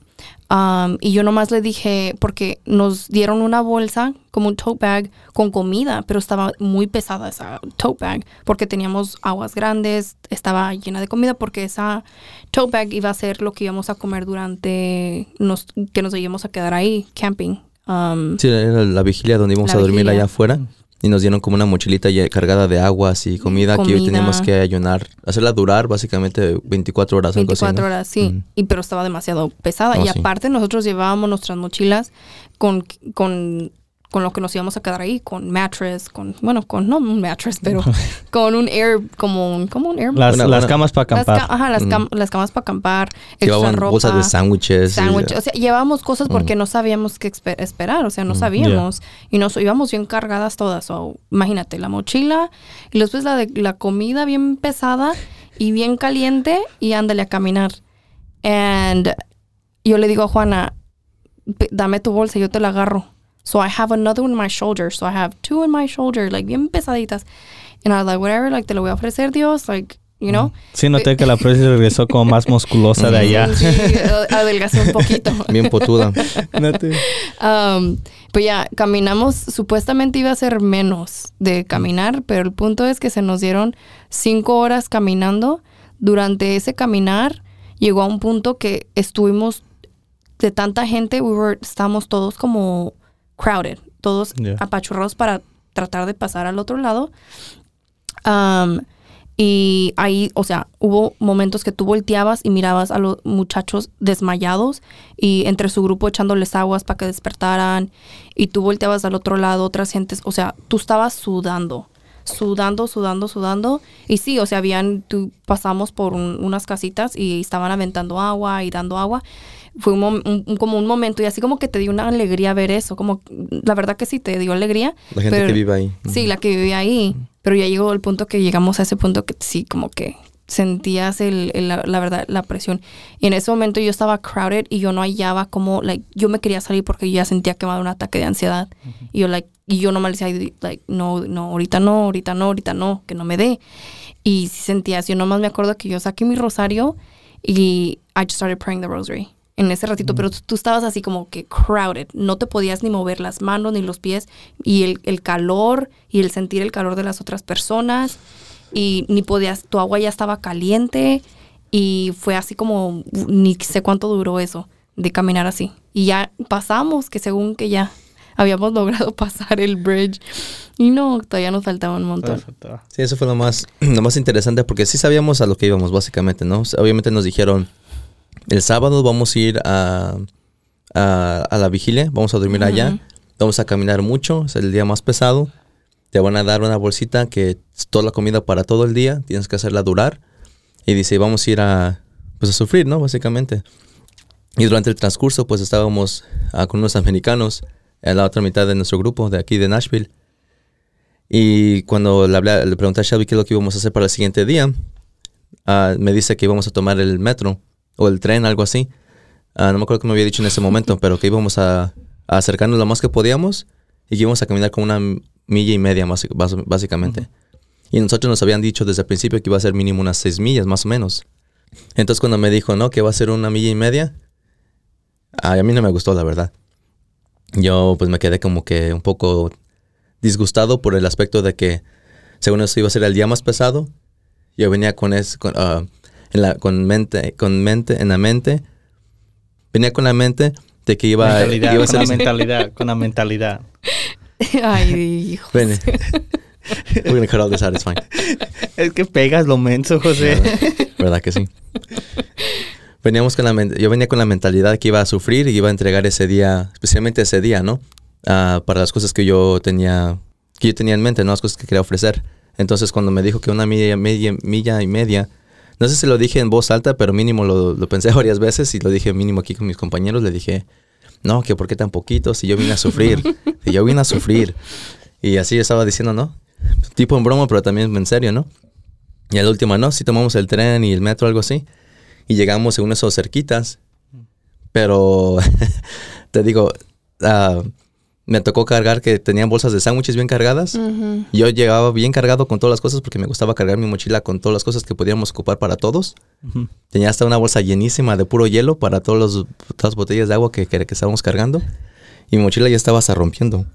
Um, y yo nomás le dije, porque nos dieron una bolsa, como un tote bag, con comida, pero estaba muy pesada esa tote bag, porque teníamos aguas grandes, estaba llena de comida, porque esa tote bag iba a ser lo que íbamos a comer durante, nos, que nos íbamos a quedar ahí, camping. Um, Sí, era la vigilia donde íbamos a dormir vigilia. allá afuera. Y nos dieron como una mochilita cargada de aguas y comida, que hoy teníamos que ayunar, hacerla durar básicamente 24 horas. algo así, 24 ¿no? horas, sí. Mm. Y pero estaba demasiado pesada. Oh, y sí. aparte nosotros llevábamos nuestras mochilas con, con, con lo que nos íbamos a quedar ahí, con mattress, con, bueno, con, no un mattress, pero [LAUGHS] con un air, como un, como un air. Las, Una- las una- camas para Las ca- acampar. ajá, las, cam- las camas para acampar, Llevaban ropa. bolsas de sándwiches. y- sándwich. O sea, llevábamos cosas porque no sabíamos qué esperar, o sea, no sabíamos. Y nos íbamos bien cargadas todas. So, imagínate, la mochila y después la de la comida bien pesada y bien caliente y ándale a caminar. And yo le digo a Juana, "P- dame tu bolsa, yo te la agarro. So I have another one in my shoulder. So I have two in my shoulder, like bien pesaditas. And I was like, whatever, like te lo voy a ofrecer, Dios, like, you know. Sí, noté que la Preci regresó como más musculosa de allá. Sí, adelgacé un poquito. [LAUGHS] Bien potuda. Um, pues ya, caminamos, supuestamente iba a ser menos de caminar, pero el punto es que se nos dieron cinco horas caminando. Durante ese caminar llegó a un punto que estuvimos de tanta gente, we were, estábamos todos como crowded, todos Yeah. apachurrados para tratar de pasar al otro lado. Um, y ahí, o sea, hubo momentos que tú volteabas y mirabas a los muchachos desmayados y entre su grupo echándoles aguas para que despertaran y tú volteabas al otro lado, otras gentes, o sea, tú estabas sudando, sudando, sudando, sudando y sí, o sea, habían, tú pasamos por un- unas casitas y estaban aventando agua y dando agua. Fue un, un- un- como un momento y así como que te dio una alegría ver eso, como la verdad que sí te dio alegría. La gente pero- que vive ahí. Sí, la que vivía ahí. Pero ya llegó el punto que llegamos a ese punto que sí, como que sentías el, el- la, la verdad, la presión. Y en ese momento yo estaba crowded y yo no hallaba como, like, yo me quería salir porque yo ya sentía que me daba un ataque de ansiedad. Y yo, like, y yo nomás le decía, like, no, no, ahorita no, ahorita no, ahorita no, que no me dé. Y sí sentías, yo nomás me acuerdo que yo saqué mi rosario y I just started praying the rosary en ese ratito, pero tú, tú estabas así como que crowded, no te podías ni mover las manos ni los pies y el, el calor y el sentir el calor de las otras personas y ni podías, tu agua ya estaba caliente y fue así como, ni sé cuánto duró eso de caminar así. Y ya pasamos, que según que ya habíamos [LAUGHS] logrado pasar el bridge y no, todavía nos faltaba un montón. Sí, eso fue lo más, lo más interesante porque sí sabíamos a lo que íbamos, básicamente, ¿no? O sea, Obviamente nos dijeron, el sábado vamos a ir a, a, a la vigilia, vamos a dormir allá, vamos a caminar mucho, es el día más pesado, te van a dar una bolsita que es toda la comida para todo el día, tienes que hacerla durar, y dice, vamos a ir a, pues a sufrir, ¿no? Básicamente. Y durante el transcurso, pues estábamos ah, con unos americanos en la otra mitad de nuestro grupo de aquí de Nashville. Y cuando le, hablé- le pregunté a Shelby qué es lo que íbamos a hacer para el siguiente día, ah, me dice que íbamos a tomar el metro o el tren, algo así. Ah, no me acuerdo qué me había dicho en ese momento, [LAUGHS] pero que íbamos a, a acercarnos lo más que podíamos y que íbamos a caminar con una milla y media, más, básicamente. Y nosotros nos habían dicho desde el principio que iba a ser mínimo unas seis millas, más o menos. Entonces cuando me dijo, no, que va a ser una milla y media, ay, a mí no me gustó, la verdad. Yo pues me quedé como que un poco disgustado por el aspecto de que según eso iba a ser el día más pesado. Yo venía con es, con, ah, en la, con mente, con mente, en la mente, venía con la mente de que iba, Mentalidad, iba a con ser la mentalidad, con la mentalidad. [LAUGHS] Ay, hijo. Ven. We're gonna cut all this out, it's fine. Es que pegas lo menso, José. ¿Verdad que sí? Veníamos con la yo venía con la mentalidad que iba a sufrir y iba a entregar ese día, especialmente ese día, ¿no? Ah, para las cosas que yo tenía, que yo tenía en mente, ¿no? Las cosas que quería ofrecer. Entonces cuando me dijo que una milla, media, milla y media, no sé si lo dije en voz alta, pero mínimo lo, lo pensé [LAUGHS] varias veces y lo dije mínimo aquí con mis compañeros, le dije, no, que por qué tan poquito, si yo vine a sufrir, [LAUGHS] si yo vine a sufrir. Y así estaba diciendo, ¿no? Tipo en broma, pero también en serio, ¿no? Y al último, no, si tomamos el tren y el metro, algo así. Y llegamos según esos cerquitas. Pero [LAUGHS] te digo, ah, me tocó cargar que tenían bolsas de sándwiches bien cargadas. Yo llegaba bien cargado con todas las cosas porque me gustaba cargar mi mochila con todas las cosas que podíamos ocupar para todos. Tenía hasta una bolsa llenísima de puro hielo para todos los, todas las botellas de agua que, que, que estábamos cargando. Y mi mochila ya estaba hasta rompiendo.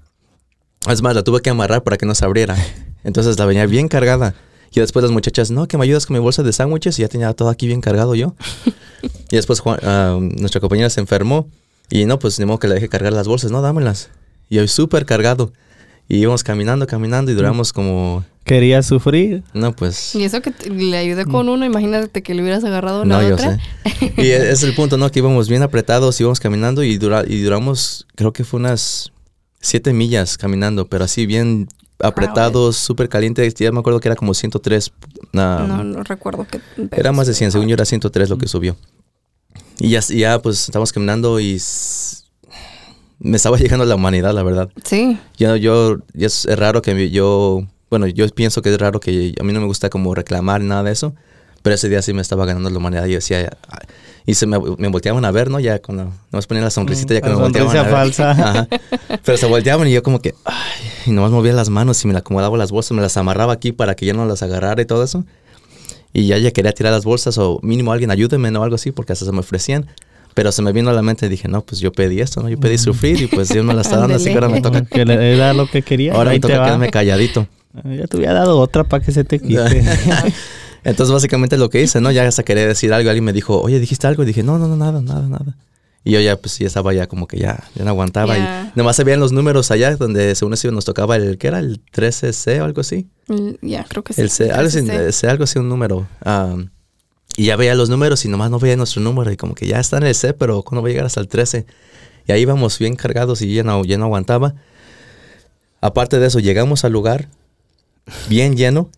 Es más, la tuve que amarrar para que no se abriera. Entonces la venía bien cargada. Y después las muchachas, no, que me ayudas con mi bolsa de sándwiches. Y ya tenía todo aquí bien cargado yo. [LAUGHS] y después Juan- ah, nuestra compañera se enfermó. Y no, pues ni modo que le dejé cargar las bolsas. No, dámelas. Y yo súper cargado. Y íbamos caminando, caminando y duramos como... Quería sufrir. No, pues... Y eso que le ayudé con uno, imagínate que le hubieras agarrado la No, yo otra. sé. Y e- es el punto, ¿no? Que íbamos bien apretados, íbamos caminando y, dura, y duramos, creo que fue unas siete millas caminando, pero así bien apretados, súper caliente. Ya me acuerdo que era como 103. ah, No, no recuerdo que. Era más de 100, según yo era 103 lo que subió. Y ya, ya pues estamos caminando y me estaba [LAUGHS] llegando la humanidad, la verdad. Sí. Yo, yo, es, raro que yo, bueno, yo pienso que es raro que a mí no me gusta como reclamar nada de eso, pero ese día sí me estaba ganando la humanidad y yo decía, "Ay", y se me, me volteaban a ver, ¿no? Ya cuando nos ponían la sonrisita, ya que La me volteaban a ver. falsa. [LAUGHS] Ajá. Pero se volteaban y yo como que, ay, y nomás movía las manos y me la acomodaba las bolsas, me las amarraba aquí para que ya no las agarrara y todo eso. Y ya ella quería tirar las bolsas o mínimo alguien ayúdeme o algo así porque hasta se me ofrecían. Pero se me vino a la mente y dije, no, pues yo pedí esto, ¿no? Yo pedí sufrir y pues Dios me la está dando, así que ahora me toca, Que le- era lo que quería. ahora ahí me toca va. quedarme calladito. Ya te hubiera dado otra para que se te quite. [LAUGHS] Entonces básicamente lo que hice, ¿no? Ya hasta quería decir algo, alguien me dijo, oye, ¿dijiste algo? Y dije, no, no, no, nada, nada, nada. Y yo ya, pues ya estaba ya como que ya, ya no aguantaba. Ya. Y nomás se veían los números allá donde según eso nos tocaba el, ¿qué era? El 13C o algo así. Mm, Ya, creo que sí. El C, algo así, algo un número. Am, y ya veía los números y nomás no veía nuestro número. Y como que ya está en el C, pero ¿cuándo va a llegar hasta el 13? Y ahí íbamos bien cargados y ya no, ya no aguantaba. Aparte de eso, llegamos al lugar bien lleno.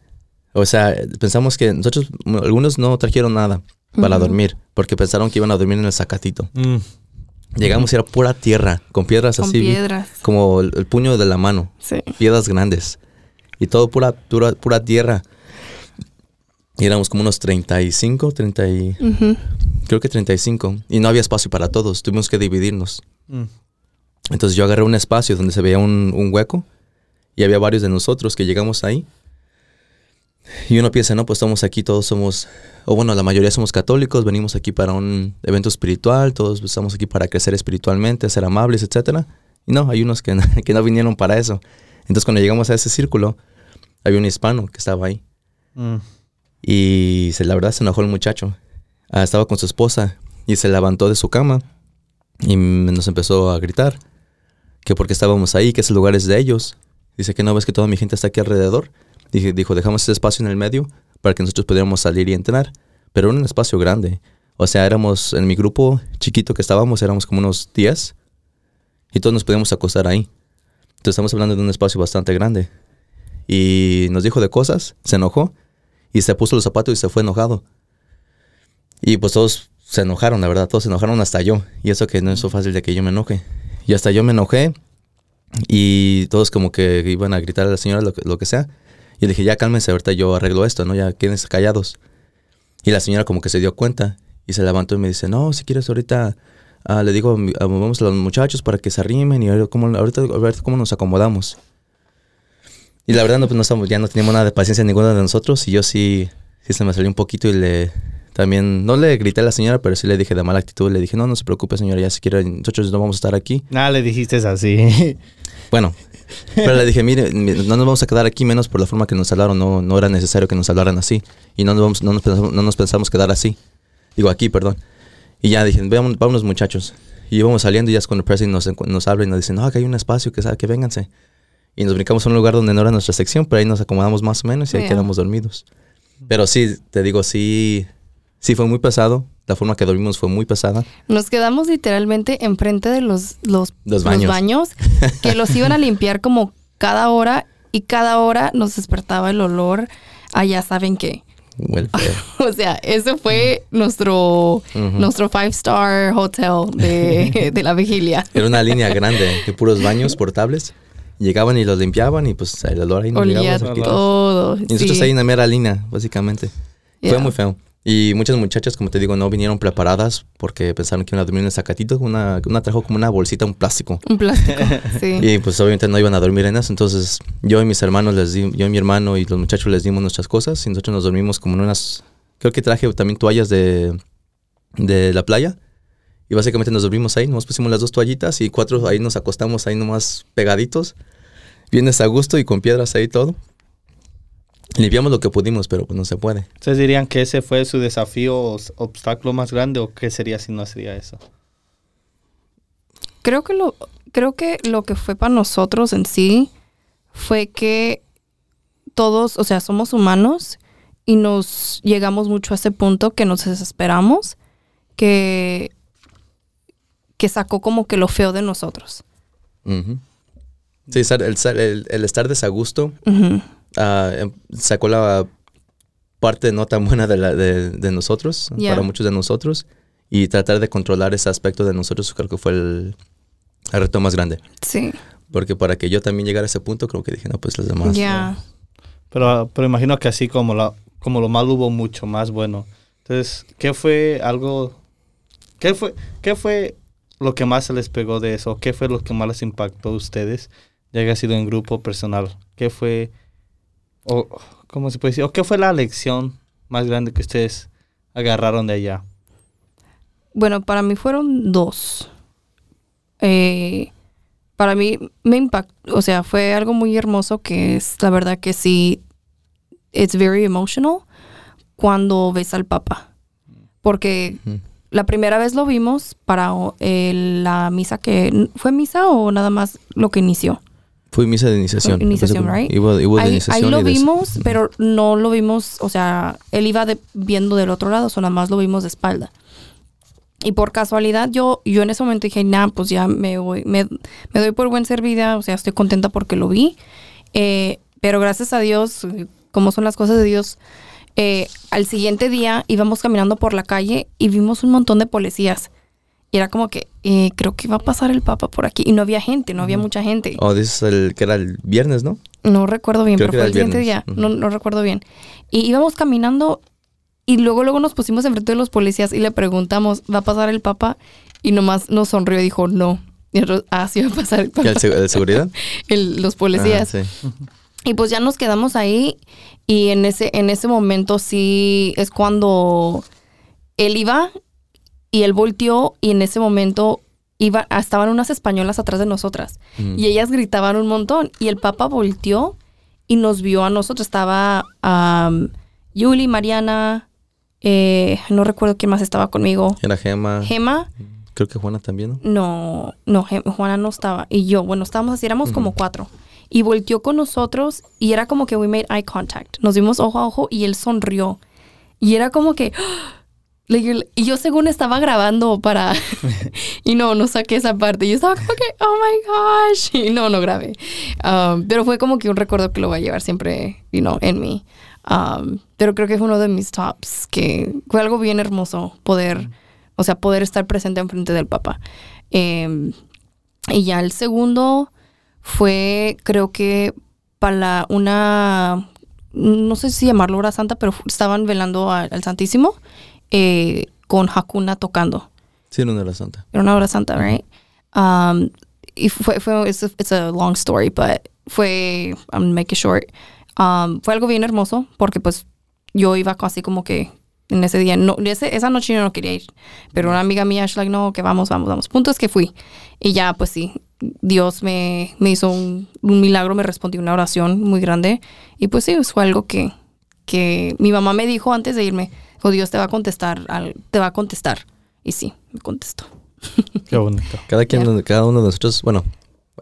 O sea, pensamos que nosotros, algunos no trajeron nada para dormir, porque pensaron que iban a dormir en el zacatito. Mm. Llegamos y era pura tierra, con piedras Con así, piedras. como el, el puño de la mano Sí. piedras grandes. Y todo pura, pura, pura tierra. Y éramos como unos 35, 30 y, Ujú. creo que 35. Y no había espacio para todos, tuvimos que dividirnos. Mm. Entonces yo agarré un espacio donde se veía un, un hueco y había varios de nosotros que llegamos ahí. Y uno piensa, no, pues estamos aquí, todos somos, o bueno, la mayoría somos católicos, venimos aquí para un evento espiritual, todos estamos aquí para crecer espiritualmente, ser amables, etcétera. Y no, hay unos que no, [LAUGHS] que no vinieron para eso. Entonces cuando llegamos a ese círculo, había un hispano que estaba ahí. Mm. Y se, la verdad se enojó el muchacho. Ah, estaba con su esposa y se levantó de su cama y nos empezó a gritar que porque estábamos ahí, que ese lugar es de ellos. Dice que no ves que toda mi gente está aquí alrededor. Dijo, dejamos ese espacio en el medio para que nosotros pudiéramos salir y entrar. Pero era un espacio grande. O sea, éramos, en mi grupo chiquito que estábamos, éramos como unos 10 y todos nos podíamos acostar ahí. Entonces estamos hablando de un espacio bastante grande. Y nos dijo de cosas, se enojó y se puso los zapatos y se fue enojado. Y pues todos se enojaron, la verdad, todos se enojaron hasta yo. Y eso que no es fácil de que yo me enoje. Y hasta yo me enojé y todos como que iban a gritar a la señora lo que, lo que sea. Y le dije, ya cálmense, ahorita yo arreglo esto, ¿no? Ya quédense callados. Y la señora como que se dio cuenta y se levantó y me dice, no, si quieres ahorita, ah, le digo, vamos a los muchachos para que se arrimen y a ver cómo, ahorita a ver cómo nos acomodamos. Y la verdad, no, pues no estamos, ya no teníamos nada de paciencia ninguno de nosotros. Y yo sí, sí se me salió un poquito y le también, no le grité a la señora, pero sí le dije de mala actitud. Le dije, no, no se preocupe, señora, ya si quiere, nosotros no vamos a estar aquí. Nada, le dijiste así. [LAUGHS] Bueno, pero le dije, mire, mi- no nos vamos a quedar aquí menos por la forma que nos hablaron. No, no era necesario que nos hablaran así. Y no nos, vamos, no nos, pensamos, no nos pensamos quedar así. Digo, aquí, perdón. Y ya dije, veamos, vámonos muchachos. Y íbamos saliendo y ya es cuando el presidente nos, nos habla y nos dice, no, acá hay un espacio, que, sabe, que vénganse. Y nos brincamos a un lugar donde no era nuestra sección, pero ahí nos acomodamos más o menos y ahí quedamos dormidos. Pero sí, te digo, sí, sí fue muy pesado. La forma que dormimos fue muy pesada. Nos quedamos literalmente enfrente de los, los, Los baños. baños, que los iban a limpiar como cada hora y cada hora nos despertaba el olor a ya saben qué. [LAUGHS] O sea, ese fue nuestro, nuestro five star hotel de, [LAUGHS] de la vigilia. Era una línea grande de puros baños portables. Llegaban y los limpiaban y pues el olor ahí nos Olía llegaba todo. Y nosotros sí. ahí en la mera línea, básicamente. Fue muy feo. Y muchas muchachas, como te digo, no vinieron preparadas porque pensaron que iban a dormir en el sacatito. Una, una trajo como una bolsita, un plástico. Un plástico, [LAUGHS] sí. Y pues obviamente no iban a dormir en eso. Entonces yo y mis hermanos, les di, yo y mi hermano y los muchachos les dimos nuestras cosas. Y nosotros nos dormimos como en unas... Creo que traje también toallas de, de la playa. Y básicamente nos dormimos ahí. Nos pusimos las dos toallitas y cuatro ahí nos acostamos ahí nomás pegaditos. Vienes a gusto y con piedras ahí todo. Limpiamos lo que pudimos, pero pues no se puede. ¿Ustedes dirían que ese fue su desafío o obstáculo más grande o qué sería si no sería eso? Creo que lo, creo que lo que fue para nosotros en sí fue que todos, o sea, somos humanos y nos llegamos mucho a ese punto que nos desesperamos, que, que sacó como que lo feo de nosotros. Sí, el, estar- el- el estar desagusto em, sacó la parte no tan buena de, la, de, de nosotros, Yeah. para muchos de nosotros, y tratar de controlar ese aspecto de nosotros creo que fue el, el reto más grande. Sí, Porque para que yo también llegara a ese punto, creo que dije, no, pues los demás. ya. Pero, pero imagino que así como, la, como lo malo hubo mucho más bueno. Entonces, ¿qué fue algo... ¿Qué fue, ¿Qué fue lo que más se les pegó de eso? ¿Qué fue lo que más les impactó a ustedes? Ya que ha sido en grupo personal. ¿Qué fue... O, ¿Cómo se puede decir? ¿O qué fue la lección más grande que ustedes agarraron de allá? Bueno, para mí fueron dos. Eh, para mí me impactó, o sea, fue algo muy hermoso que es la verdad que sí, it's very emotional cuando ves al Papa. Porque. La primera vez lo vimos para eh, la misa que... ¿Fue misa o nada más lo que inició? Fue misa de iniciación. Iniciación, right? Hubo de Ahí, iniciación ahí lo vimos, pero no lo vimos, o sea, él iba de- viendo del otro lado, o nada más lo vimos de espalda. Y por casualidad, yo, yo en ese momento dije, nah, pues ya me voy, me, me doy por buen servida, o sea, estoy contenta porque lo vi. Eh, pero gracias a Dios, como son las cosas de Dios, eh, al siguiente día íbamos caminando por la calle y vimos un montón de policías. Y era como que, eh, creo que va a pasar el Papa por aquí. Y no había gente, no había mucha gente. Oh, dices el que era el viernes, ¿no? No recuerdo bien, Creo pero fue el el siguiente día. No, Ujú. no recuerdo bien. Y íbamos caminando y luego, luego nos pusimos enfrente de los policías y le preguntamos, ¿va a pasar el papá? Y nomás nos sonrió y dijo, no. Y nosotros, ah, sí va a pasar el ¿Que papá. el, seg- de seguridad? [LAUGHS] El- los policías. Ah, sí. Y pues ya nos quedamos ahí y en ese, en ese momento sí es cuando él iba y él volteó y en ese momento iba, ah, estaban unas españolas atrás de nosotras Mm. y ellas gritaban un montón y el papa volteó y nos vio a nosotros. Estaba am, Yuli, Mariana, eh, no recuerdo quién más estaba conmigo. Era Gema. Gema, Creo que Juana también, ¿no? no, no, Juana no estaba. Y yo, bueno, estábamos así, éramos como cuatro. Y volteó con nosotros y era como que we made eye contact. Nos vimos ojo a ojo y él sonrió. Y era como que... [GASPS] Y yo según estaba grabando para... [LAUGHS] y no, no saqué esa parte. Yo estaba como que, oh my gosh. Y no, no grabé. Um, pero fue como que un recuerdo que lo voy a llevar siempre, you know, en mí. Um, pero creo que fue uno de mis tops, que fue algo bien hermoso poder, o sea, poder estar presente enfrente del papá. Em, y ya el segundo fue, creo que para una, no sé si llamarlo hora santa, pero estaban velando a- al Santísimo eh, con Hakuna tocando. Sí, era una la santa. Era una hora santa, right? Um, y fue, fue it's, a, it's a long story, but fue, I'm make it short. Um, fue algo bien hermoso porque pues yo iba así como que en ese día, no, ese- esa noche yo no quería ir, pero una amiga mía, she's like, no, que vamos, vamos, vamos. Punto es que fui. Y ya, pues sí, Dios me, me hizo un, un milagro, me respondió una oración muy grande. Y pues sí, fue algo que, que mi mamá me dijo antes de irme, o Dios te va a contestar, al- te va a contestar. Y sí, me contestó. [LAUGHS] Qué bonito. Cada, quien, cada uno de nosotros, bueno,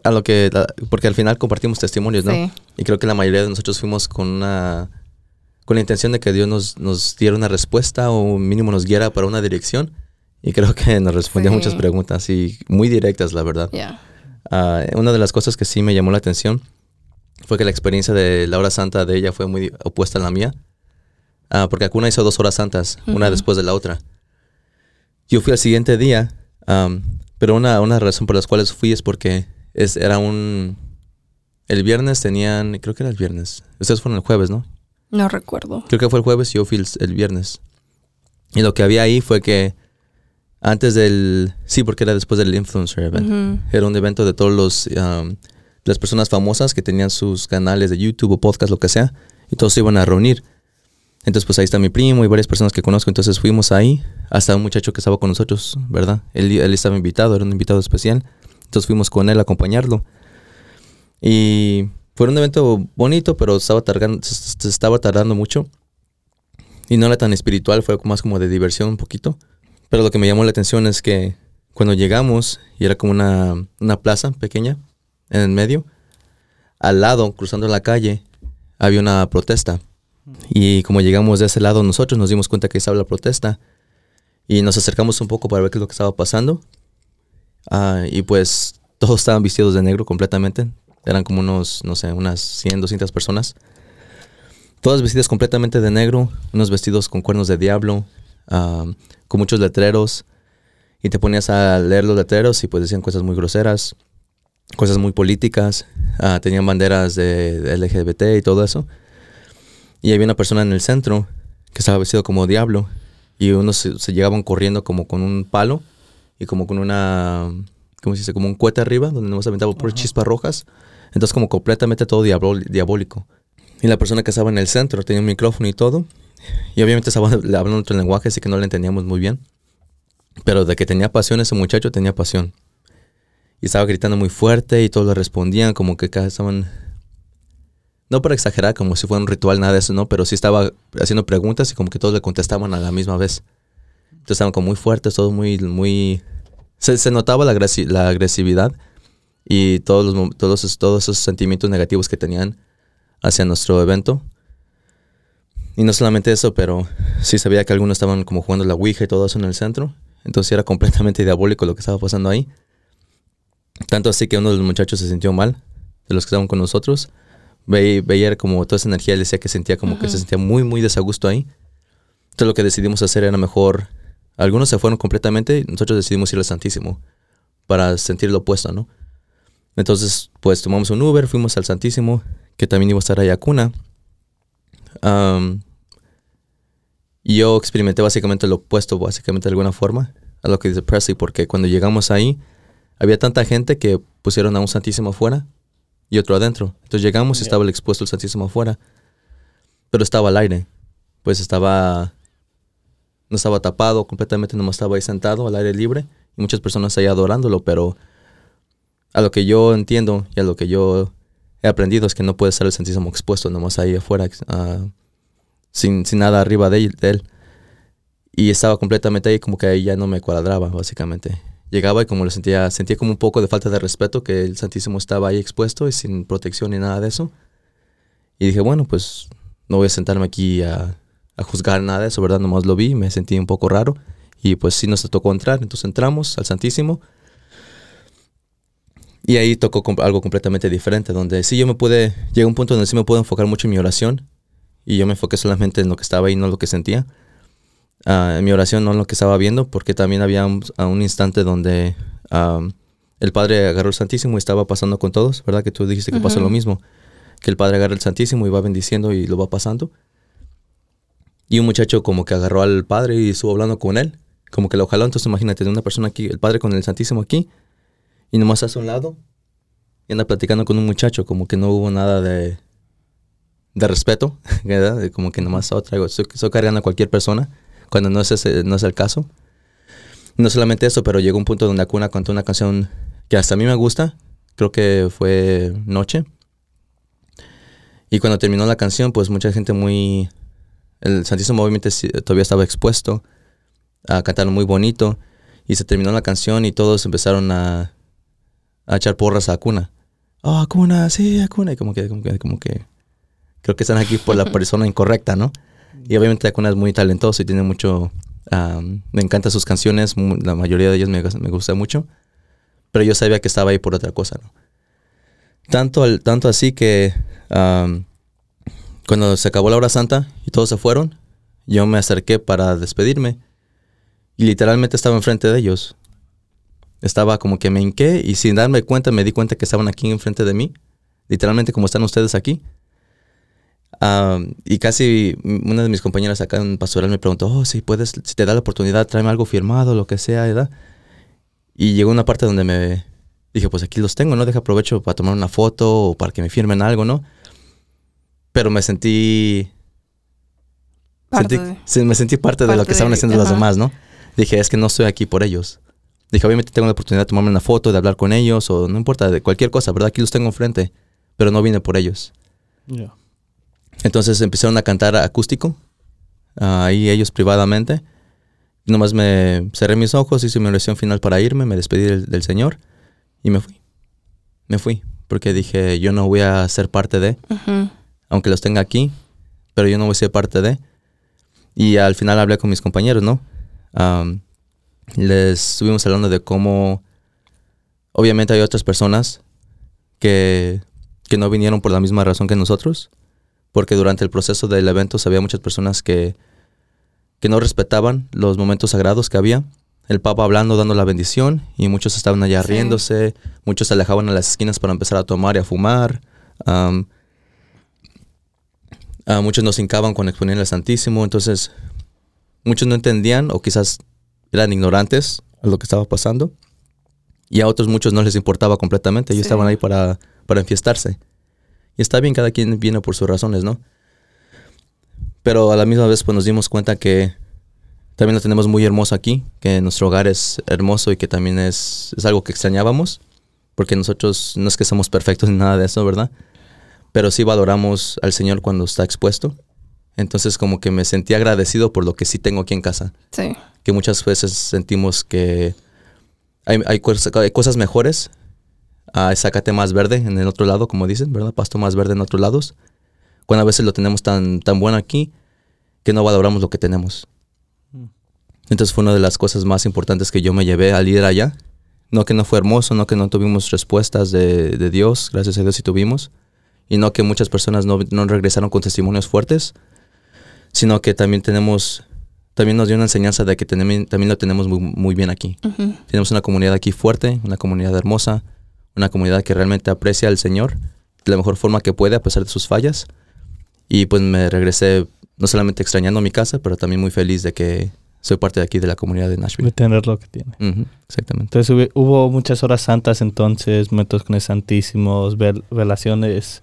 a lo que, la- porque al final compartimos testimonios, ¿no? Sí. Y creo que la mayoría de nosotros fuimos con una, con la intención de que Dios nos, nos diera una respuesta o mínimo nos guiara para una dirección. Y creo que nos respondió a muchas preguntas y muy directas, la verdad. Ah, una de las cosas que sí me llamó la atención fue que la experiencia de la hora santa de ella fue muy opuesta a la mía. Ah, porque Akuna hizo dos horas santas, una después de la otra. Yo fui al siguiente día, pero una, una razón por las cuales fui es porque es, era un... El viernes tenían, creo que era el viernes. Ustedes fueron el jueves, ¿no? No recuerdo. Creo que fue el jueves y yo fui el, el viernes. Y lo que había ahí fue que antes del... Sí, porque era después del Influencer Event. Era un evento de todos los um, las personas famosas que tenían sus canales de YouTube o podcast, lo que sea, y todos se iban a reunir. Entonces, pues ahí está mi primo y varias personas que conozco. Entonces fuimos ahí, hasta un muchacho que estaba con nosotros, ¿verdad? Él, él estaba invitado, era un invitado especial. Entonces fuimos con él a acompañarlo. Y fue un evento bonito, pero estaba tardando, se- se estaba tardando mucho. Y no era tan espiritual, fue más como de diversión un poquito. Pero lo que me llamó la atención es que cuando llegamos, y era como una, una plaza pequeña en el medio, al lado, cruzando la calle, había una protesta. Y como llegamos de ese lado nosotros, nos dimos cuenta que estaba la protesta. Y nos acercamos un poco para ver qué es lo que estaba pasando. Ah, y pues todos estaban vestidos de negro completamente. Eran como unos, no sé, unas 100, 200 personas. Todas vestidas completamente de negro, unos vestidos con cuernos de diablo, ah, con muchos letreros. Y te ponías a leer los letreros y pues decían cosas muy groseras, cosas muy políticas. ah, tenían banderas de, de LGBT y todo eso. Y había una persona en el centro que estaba vestido como diablo. Y unos se, se llegaban corriendo como con un palo y como con una, ¿cómo se dice? Como un cohete arriba, donde nos aventaba por chispas rojas. Entonces como completamente todo diabólico. Y la persona que estaba en el centro tenía un micrófono y todo. Y obviamente estaba [LAUGHS] hablando otro lenguaje, así que no le entendíamos muy bien. Pero de que tenía pasión ese muchacho, tenía pasión. Y estaba gritando muy fuerte y todos le respondían como que cada estaban... No para exagerar, como si fuera un ritual, nada de eso, ¿no? Pero sí estaba haciendo preguntas y como que todos le contestaban a la misma vez. Entonces estaban como muy fuertes, todos muy... muy se, notaba la, agresi- la agresividad y todos, los, todos, todos esos sentimientos negativos que tenían hacia nuestro evento. Y no solamente eso, pero sí sabía que algunos estaban como jugando la Ouija y todo eso en el centro. Entonces era completamente [LAUGHS] diabólico lo que estaba pasando ahí. Tanto así que uno de los muchachos se sintió mal, de los que estaban con nosotros. Ve- veía como toda esa energía, él decía que sentía como que se sentía muy, muy desagusto ahí. Entonces lo que decidimos hacer era mejor... Algunos se fueron completamente nosotros decidimos ir al Santísimo para sentir lo opuesto, ¿no? Entonces, pues tomamos un Uber, fuimos al Santísimo, que también iba a estar ahí a cuna. Y yo experimenté básicamente lo opuesto, básicamente de alguna forma, a lo que dice Presley, porque cuando llegamos ahí, había tanta gente que pusieron a un Santísimo afuera y otro adentro. Entonces llegamos y estaba el expuesto el Santísimo afuera, pero estaba al aire, pues estaba, no estaba tapado completamente, nomás estaba ahí sentado al aire libre y muchas personas ahí adorándolo, pero a lo que yo entiendo y a lo que yo he aprendido es que no puede estar el Santísimo expuesto nomás ahí afuera, ah, sin, sin nada arriba de él. Y estaba completamente ahí, como que ahí ya no me cuadraba, básicamente. Llegaba y como lo sentía, sentía como un poco de falta de respeto que el Santísimo estaba ahí expuesto y sin protección ni nada de eso. Y dije, bueno, pues no voy a sentarme aquí a, a juzgar nada de eso, ¿verdad? Nomás lo vi, me sentí un poco raro. Y pues sí nos tocó entrar, entonces entramos al Santísimo. Y ahí tocó algo completamente diferente, donde sí yo me pude, llegó un punto donde sí me pude enfocar mucho en mi oración. Y yo me enfoqué solamente en lo que estaba ahí, no en lo que sentía. Ah, en mi oración, no en lo que estaba viendo, porque también había un, a un instante donde el Padre agarró el Santísimo y estaba pasando con todos, ¿verdad? Que tú dijiste que pasó lo mismo. Que el Padre agarra el Santísimo y va bendiciendo y lo va pasando. Y un muchacho como que agarró al Padre y estuvo hablando con él. Como que lo jaló. Entonces imagínate, una persona aquí, el Padre con el Santísimo aquí, y nomás hace un lado y anda platicando con un muchacho, como que no hubo nada de, de respeto, [LAUGHS] Como que nomás oh, traigo, estoy, estoy cargando a cualquier persona, cuando no es, ese, no es el caso. No solamente eso, pero llegó un punto donde Acuna cantó una canción que hasta a mí me gusta, creo que fue Noche. Y cuando terminó la canción, pues mucha gente muy... El Santísimo sí- todavía estaba expuesto a cantar muy bonito. Y se terminó la canción y todos empezaron a, a echar porras a Acuna. Oh, Acuna, sí, Acuna. Y como que, como que, como que creo que están aquí por la [LAUGHS] persona incorrecta, ¿no? Y obviamente Acuna es muy talentoso y tiene mucho... me encantan sus canciones, la mayoría de ellas me, me gusta mucho. Pero yo sabía que estaba ahí por otra cosa, ¿no? Tanto, al- tanto así que cuando se acabó la hora santa y todos se fueron, yo me acerqué para despedirme y literalmente estaba enfrente de ellos. Estaba como que me hinqué y sin darme cuenta me di cuenta que estaban aquí enfrente de mí, literalmente como están ustedes aquí. Am, y casi una de mis compañeras acá en pastoral me preguntó, oh, si puedes, si te da la oportunidad, tráeme algo firmado, lo que sea, ¿verdad? Y llegó una parte donde me dije, pues aquí los tengo, ¿no? Deja aprovecho para tomar una foto o para que me firmen algo, ¿no? Pero me sentí... Parte sentí- de- me sentí parte, de lo que estaban de- haciendo los ajá. demás, ¿no? Dije, es que no estoy aquí por ellos. Dije, obviamente tengo la oportunidad de tomarme una foto, de hablar con ellos, o no importa, de cualquier cosa, ¿verdad? Aquí los tengo enfrente, pero no vine por ellos. Entonces empezaron a cantar acústico, ah, ahí ellos privadamente. Nomás me cerré mis ojos, hice mi oración final para irme, me despedí del, del Señor y me fui. Me fui. porque dije, yo no voy a ser parte de, aunque los tenga aquí, pero yo no voy a ser parte de. Y al final hablé con mis compañeros, ¿no? Am, les estuvimos hablando de cómo, obviamente hay otras personas que, que no vinieron por la misma razón que nosotros, porque durante el proceso del evento había muchas personas que, que no respetaban los momentos sagrados que había. El Papa hablando, dando la bendición, y muchos estaban allá Sí. riéndose, muchos se alejaban a las esquinas para empezar a tomar y a fumar. muchos nos hincaban cuando exponían el Santísimo, entonces muchos no entendían o quizás eran ignorantes a lo que estaba pasando. Y a otros muchos no les importaba completamente, ellos Sí. estaban ahí para, para enfiestarse. Y está bien, cada quien viene por sus razones, ¿no? Pero a la misma vez pues nos dimos cuenta que también lo tenemos muy hermoso aquí, que nuestro hogar es hermoso y que también es, es algo que extrañábamos, porque nosotros no es que somos perfectos ni nada de eso, ¿verdad? Pero sí valoramos al Señor cuando está expuesto. Entonces como que me sentí agradecido por lo que sí tengo aquí en casa, Sí. que muchas veces sentimos que hay, hay, cosas, hay cosas mejores, hay zacate más verde en el otro lado, como dicen, ¿verdad? Pasto más verde en otros lados, cuando a veces lo tenemos tan, tan bueno aquí que no valoramos lo que tenemos. Entonces fue una de las cosas más importantes que yo me llevé al ir allá. No que no fue hermoso, no que no tuvimos respuestas de, de Dios, gracias a Dios sí tuvimos, y no que muchas personas no, no regresaron con testimonios fuertes, sino que también tenemos, también nos dio una enseñanza de que también, también lo tenemos muy, muy bien aquí. Ujú. Tenemos una comunidad aquí fuerte, una comunidad hermosa, una comunidad que realmente aprecia al Señor de la mejor forma que puede a pesar de sus fallas. Y pues me regresé no solamente extrañando mi casa, pero también muy feliz de que soy parte de aquí de la comunidad de De Nashville. tener lo que tiene. Ujú, exactamente. Entonces hubo, hubo muchas horas santas entonces, momentos con el Santísimo, vel- velaciones,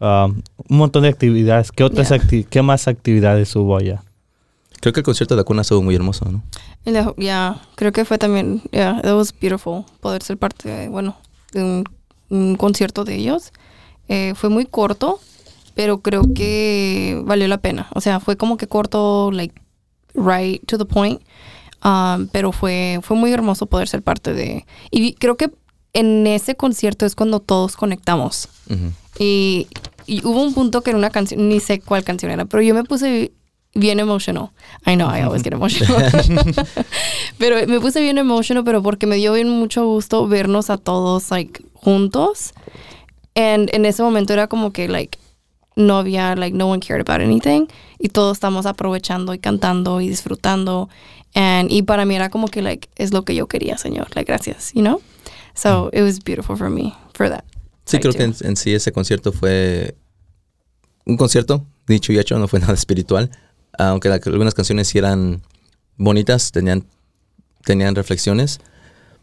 um, un montón de actividades. ¿Qué otras Yeah. acti- qué más actividades hubo allá? Creo que el concierto de Acuna estuvo muy hermoso, ¿no? La- Ya, creo que fue también, yeah, it was beautiful poder ser parte de, bueno, de un, un concierto de ellos. Eh, fue muy corto, pero creo que valió la pena. O sea, fue como que corto, like, right to the point. Um, pero fue, fue muy hermoso poder ser parte de... Y vi- creo que en ese concierto es cuando todos conectamos. Ujú. Y, y hubo un punto que en una canción, ni sé cuál canción era, pero yo me puse bien emotional. I know, I always get emotional. [LAUGHS] pero me puse bien emotional, pero porque me dio bien mucho gusto vernos a todos, like, juntos. And en ese momento era como que, like, no había, like, no one cared about anything. Y todos estamos aprovechando y cantando y disfrutando. And, y para mí era como que, like, es lo que yo quería, señor. Like, gracias, you know? So, it was beautiful for me, for that. Sí, I creo do. que en, en sí ese concierto fue un concierto, dicho y hecho, no fue [LAUGHS] nada espiritual. Aunque la- algunas canciones sí eran bonitas, tenían, tenían reflexiones,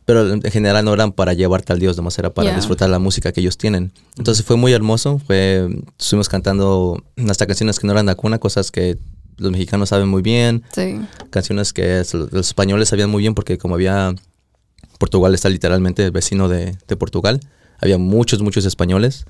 pero en general no eran para llevarte al Dios, nomás era para Yeah. disfrutar la música que ellos tienen. Entonces fue muy hermoso, fue, estuvimos cantando hasta canciones que no eran de cuna, cosas que los mexicanos saben muy bien, Sí. canciones que los españoles sabían muy bien porque como había Portugal está literalmente vecino de, de Portugal, había muchos, muchos españoles.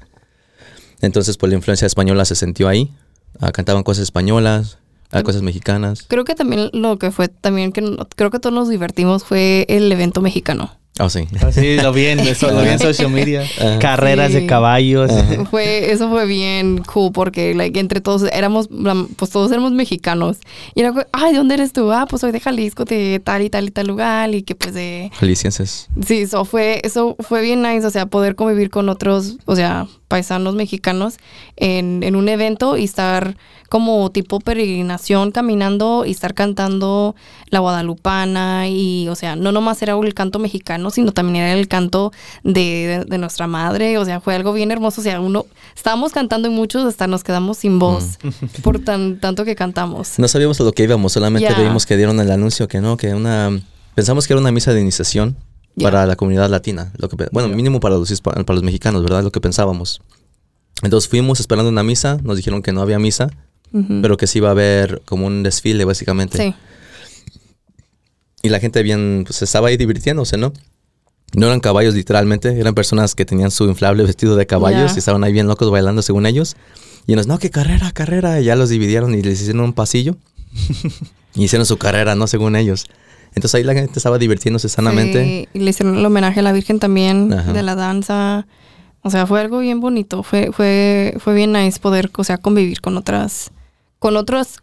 Entonces, pues la influencia española se sintió ahí. Ah, cantaban cosas españolas, ah, cosas mexicanas. Creo que también lo que fue, también que creo que todos nos divertimos fue el evento mexicano. Oh, sí. Así lo vi en, eso, lo vi en social media. Carreras de caballos. Fue, eso fue bien cool porque like, entre todos éramos, pues todos éramos mexicanos. Y era, como, ay, ¿de dónde eres tú? Ah, pues soy de Jalisco, de tal y tal y tal lugar. Y que pues de... Jaliscienses. Sí, eso fue, eso fue bien nice, o sea, poder convivir con otros, o sea, paisanos mexicanos en, en un evento y estar como tipo peregrinación caminando y estar cantando la guadalupana y, o sea, no nomás era el canto mexicano, sino también era el canto de, de- de nuestra madre, o sea, fue algo bien hermoso, o sea, uno, estábamos cantando y muchos hasta nos quedamos sin voz [LAUGHS] por tan, tanto que cantamos. No sabíamos a lo que íbamos, solamente vimos que dieron el anuncio que no, que una... Pensamos que era una misa de iniciación Para la comunidad latina. Lo que, bueno, mínimo para los, para los mexicanos, ¿verdad? Lo que pensábamos. Entonces fuimos esperando una misa, nos dijeron que no había misa, pero que sí iba a haber como un desfile, básicamente. Sí, Y la gente bien, pues estaba ahí divirtiéndose, ¿no? No eran caballos literalmente, eran personas que tenían su inflable vestido de caballos y estaban ahí bien locos bailando según ellos. Y nos, no, que carrera, carrera. Y ya los dividieron y les hicieron un pasillo. [LAUGHS] y hicieron su carrera, ¿no? Según ellos. Entonces ahí la gente estaba divirtiéndose sanamente. Sí, y le hicieron el homenaje a la Virgen también Ajá. de la danza. O sea, fue algo bien bonito. Fue, fue, fue bien nice poder, o sea, convivir con otras, con otros,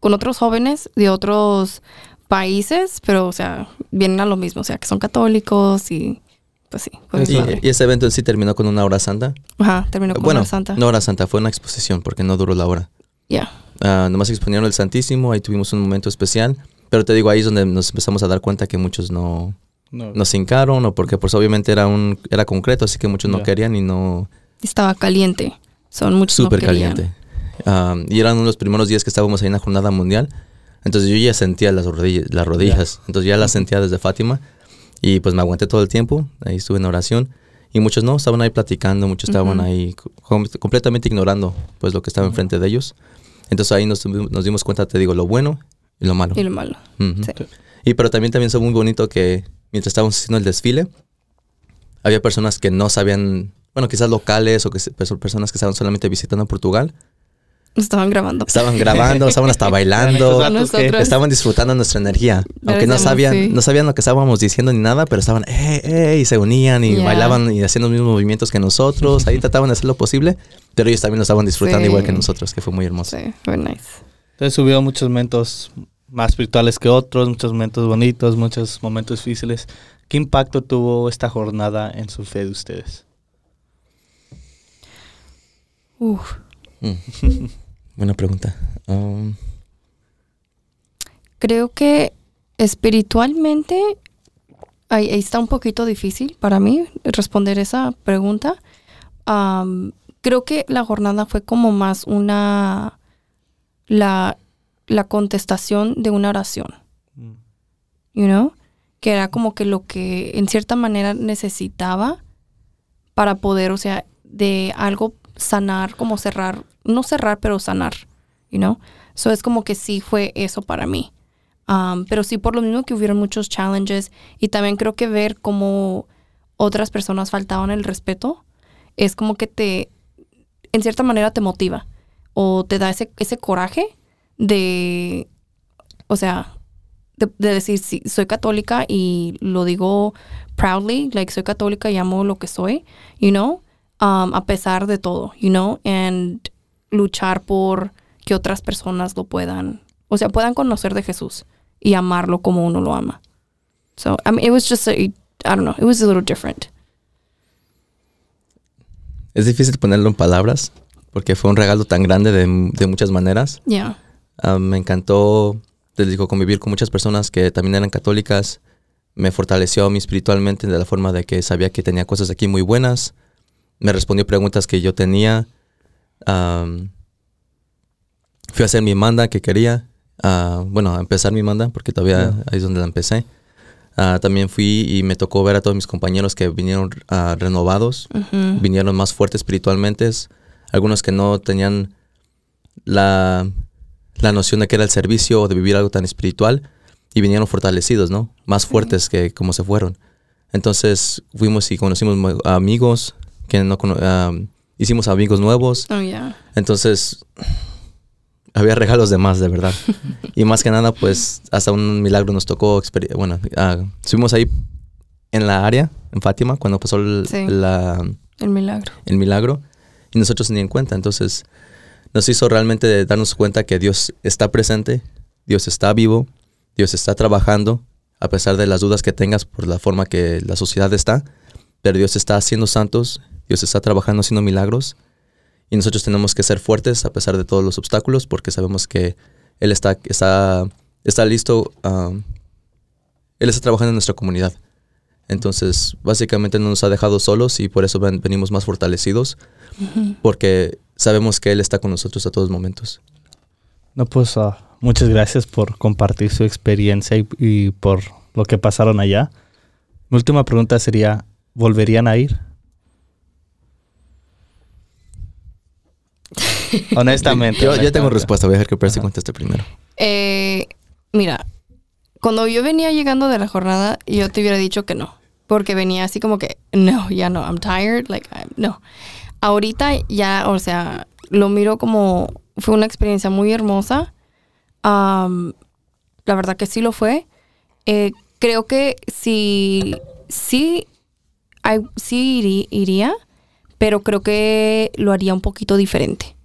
con otros jóvenes de otros países, pero, o sea, vienen a lo mismo, o sea, que son católicos y, pues sí. Fue Y, padre. y ese evento en sí terminó con una hora santa. Ajá, terminó con bueno, una santa. no hora santa, fue una exposición porque no duró la hora. Ya. Ah, nomás exponieron el Santísimo, ahí tuvimos un momento especial. Pero te digo, ahí es donde nos empezamos a dar cuenta que muchos no, No. no se hincaron o porque pues obviamente era un era concreto, así que muchos no querían y no Estaba caliente. Son muchos no súper querían. caliente. Y eran unos primeros días que estábamos ahí en la jornada mundial. Entonces yo ya sentía las rodillas, las rodillas. Entonces ya las sentía desde Fátima y pues me aguanté todo el tiempo, ahí estuve en oración y muchos no, estaban ahí platicando, muchos estaban ahí com- completamente ignorando pues lo que estaba enfrente de ellos. Entonces ahí nos, nos dimos cuenta, te digo, lo bueno y lo malo. Y lo malo. Sí. Y pero también también fue muy bonito que mientras estábamos haciendo el desfile, había personas que no sabían, bueno, quizás locales o que personas que estaban solamente visitando Portugal, Nos estaban grabando. estaban grabando, estaban hasta [LAUGHS] bailando, estaban disfrutando nuestra energía, aunque no sabían, sí. no sabían lo que estábamos diciendo ni nada, pero estaban, eh, eh, y se unían y Yeah. bailaban y hacían los mismos movimientos que nosotros, ahí trataban de hacer lo posible, pero ellos también lo estaban disfrutando Sí. igual que nosotros, que fue muy hermoso. Sí, fue nice. Entonces hubo muchos momentos más espirituales que otros, muchos momentos bonitos, muchos momentos difíciles. ¿Qué impacto tuvo esta jornada en su fe de ustedes? Uf. Mm. [LAUGHS] Buena pregunta. Um, Creo que espiritualmente ahí, ahí está un poquito difícil para mí responder esa pregunta. Creo que la jornada fue como más una la, la contestación de una oración, Mm. you know, que era como que lo que en cierta manera necesitaba para poder, o sea, de algo sanar, como cerrar, no cerrar, pero sanar, you know. So es como que sí fue eso para mí. Um, pero sí por lo mismo que hubieron muchos challenges y también creo que ver cómo otras personas faltaban el respeto es como que te, en cierta manera te motiva o te da ese, ese coraje de, o sea, de, de decir, sí, soy católica y lo digo proudly, like soy católica y amo lo que soy, you know, um, a pesar de todo, you know, and luchar por que otras personas lo puedan, o sea, puedan conocer de Jesús y amarlo como uno lo ama. So, I mean, it was just a, I don't know, it was a little different. es difícil ponerlo en palabras porque fue un regalo tan grande de, de muchas maneras. Yeah. Ah, me encantó, te digo, convivir con muchas personas que también eran católicas. Me fortaleció a mí espiritualmente de la forma de que sabía que tenía cosas aquí muy buenas. Me respondió preguntas que yo tenía. Am, fui a hacer mi manda que quería. Ah, bueno, a empezar mi manda porque todavía ahí es donde la empecé. Ah, también fui y me tocó ver a todos mis compañeros que vinieron renovados vinieron más fuertes espiritualmente, algunos que no tenían la, la noción de que era el servicio o de vivir algo tan espiritual y vinieron fortalecidos, ¿no? Más fuertes que como se fueron. Entonces fuimos y conocimos amigos, que no cono- ah, hicimos amigos nuevos, Oh, yeah. entonces había regalos de más, de verdad. [LAUGHS] y más que nada, pues hasta un milagro nos tocó, bueno, ah, estuvimos ahí en la área, en Fátima, cuando pasó el- Sí. la El milagro. el milagro y nosotros ni en cuenta. Entonces nos hizo realmente darnos cuenta que Dios está presente, Dios está vivo, Dios está trabajando, a pesar de las dudas que tengas por la forma que la sociedad está, pero Dios está haciendo santos, Dios está trabajando haciendo milagros y nosotros tenemos que ser fuertes a pesar de todos los obstáculos porque sabemos que Él está, está, está listo, um, Él está trabajando en nuestra comunidad. Entonces, básicamente no nos ha dejado solos y por eso ven- venimos más fortalecidos, porque sabemos que Él está con nosotros a todos momentos. No, pues ah, muchas gracias por compartir su experiencia y, y por lo que pasaron allá. Mi última pregunta sería, ¿volverían a ir? [LAUGHS] Honestamente. Yo, yo tengo respuesta, voy a dejar que Percy conteste primero. Eh, mira, cuando yo venía llegando de la jornada, yo te hubiera dicho que no. Porque venía así como que, no, ya no, I'm tired, like, I'm- no. Ahorita ya, o sea, lo miro como, fue una experiencia muy hermosa. Am, la verdad que sí lo fue. Eh, creo que sí, sí, sí iría, pero creo que lo haría un poquito diferente.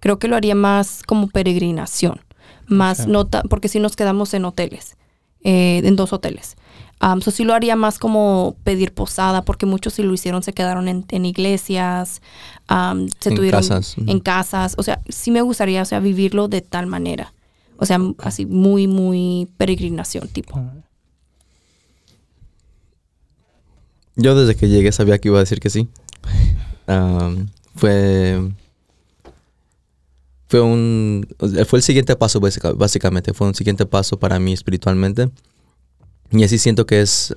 Creo que lo haría más como peregrinación, más Ok. nota, porque si nos quedamos en hoteles, eh, en dos hoteles. Um, so sí lo haría más como pedir posada, porque muchos si lo hicieron se quedaron en, en iglesias, um, se En tuvieron casas, en casas. O sea, sí me gustaría, o sea, vivirlo de tal manera. O sea, así muy, muy peregrinación tipo. Yo desde que llegué sabía que iba a decir que sí. Fue. Fue un. Fue el siguiente paso, básica- básicamente. Fue un siguiente paso para mí espiritualmente. Y así siento que es.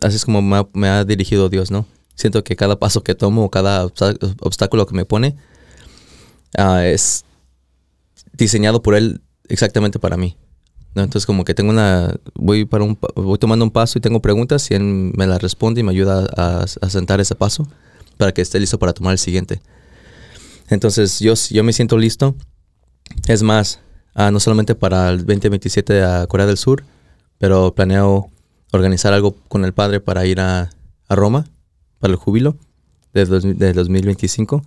así es como me ha, dirigido Dios, ¿no? Siento que cada paso que tomo, cada obstáculo que me pone, ah, es diseñado por Él exactamente para mí. ¿no? Entonces como que tengo una, voy para un, voy tomando un paso y tengo preguntas y él me las responde y me ayuda a sentar ese paso para que esté listo para tomar el siguiente. Entonces yo, yo me siento listo. Es más, ah, no solamente para el 2027 a Corea del Sur, pero planeo organizar algo con el padre para ir a, a Roma para el júbilo de, dos- de 2025.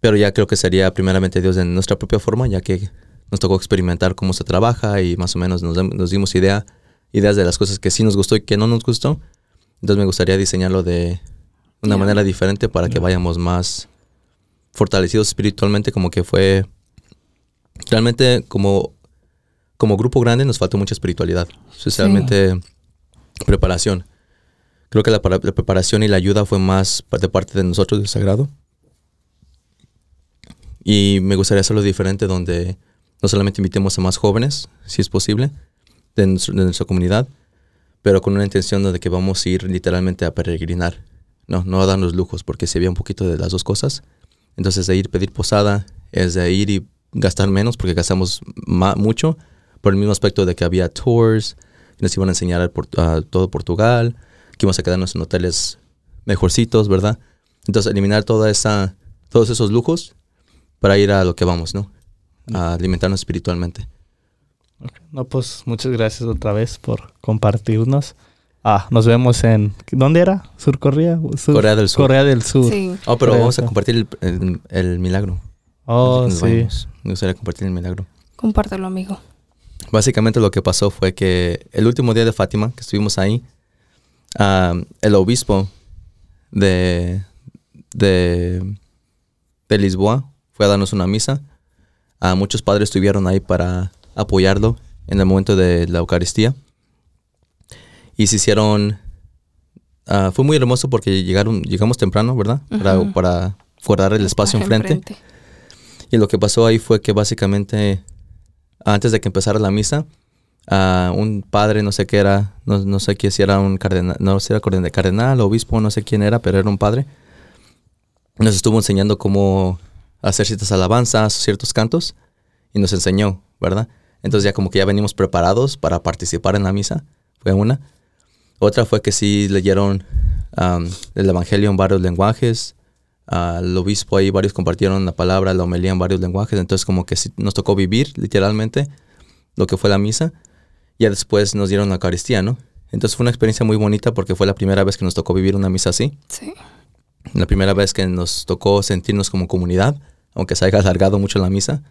Pero ya creo que sería primeramente Dios en nuestra propia forma, ya que nos tocó experimentar cómo se trabaja y más o menos nos, nos dimos idea, ideas de las cosas que sí nos gustó y que no nos gustó. Entonces me gustaría diseñarlo de una manera diferente para que Ya. vayamos más fortalecidos espiritualmente, como que fue realmente como, como grupo grande nos faltó mucha espiritualidad, especialmente preparación. Creo que la, para- la preparación y la ayuda fue más de parte de nosotros del Sagrado. Y me gustaría hacerlo diferente donde no solamente invitemos a más jóvenes, si es posible, de, nuestro- de nuestra comunidad, pero con una intención de que vamos a ir literalmente a peregrinar, no, no a darnos lujos, porque se había un poquito de las dos cosas. Entonces de ir pedir posada es de ir y gastar menos, porque gastamos mucho, por el mismo aspecto de que había tours, que nos iban a enseñar a, todo Portugal, que íbamos a quedarnos en hoteles mejorcitos, ¿verdad? Entonces eliminar toda esa, todos esos lujos para ir a lo que vamos, ¿no? A alimentarnos espiritualmente. No, pues muchas gracias otra vez por compartirnos. Ah, nos vemos en... ¿Dónde era? ¿Sur Corea? Sur- Corea del Sur. Corea del Sur. Sí. Oh, pero Corea vamos a compartir el, el- el milagro. Oh, Nos sí. vamos. Me gustaría compartir el milagro. Compártelo, amigo. Básicamente lo que pasó fue que el último día de Fátima, que estuvimos ahí, ah, el obispo de, de, de Lisboa fue a darnos una misa. Ah, muchos padres estuvieron ahí para apoyarlo en el momento de la Eucaristía. Y se hicieron... ah, fue muy hermoso porque llegaron, llegamos temprano, ¿verdad? Para, Ujú. para guardar el espacio enfrente. Y lo que pasó ahí fue que básicamente, antes de que empezara la misa, ah, un padre, no sé qué era, no, no sé qué si era un cardenal, no sé si era cardenal, cardenal, obispo, no sé quién era, pero era un padre. Nos estuvo enseñando cómo hacer ciertas alabanzas, ciertos cantos, y nos enseñó, ¿verdad? Entonces ya como que ya venimos preparados para participar en la misa, fue una. Otra fue que sí leyeron am, el Evangelio en varios lenguajes, al obispo ahí varios compartieron la palabra, la homilía en varios lenguajes, entonces como que sí nos tocó vivir literalmente lo que fue la misa. Ya después nos dieron la Eucaristía, ¿no? Entonces fue una experiencia muy bonita porque fue la primera vez que nos tocó vivir una misa así, Sí. la primera vez que nos tocó sentirnos como comunidad, aunque se haya alargado mucho la misa.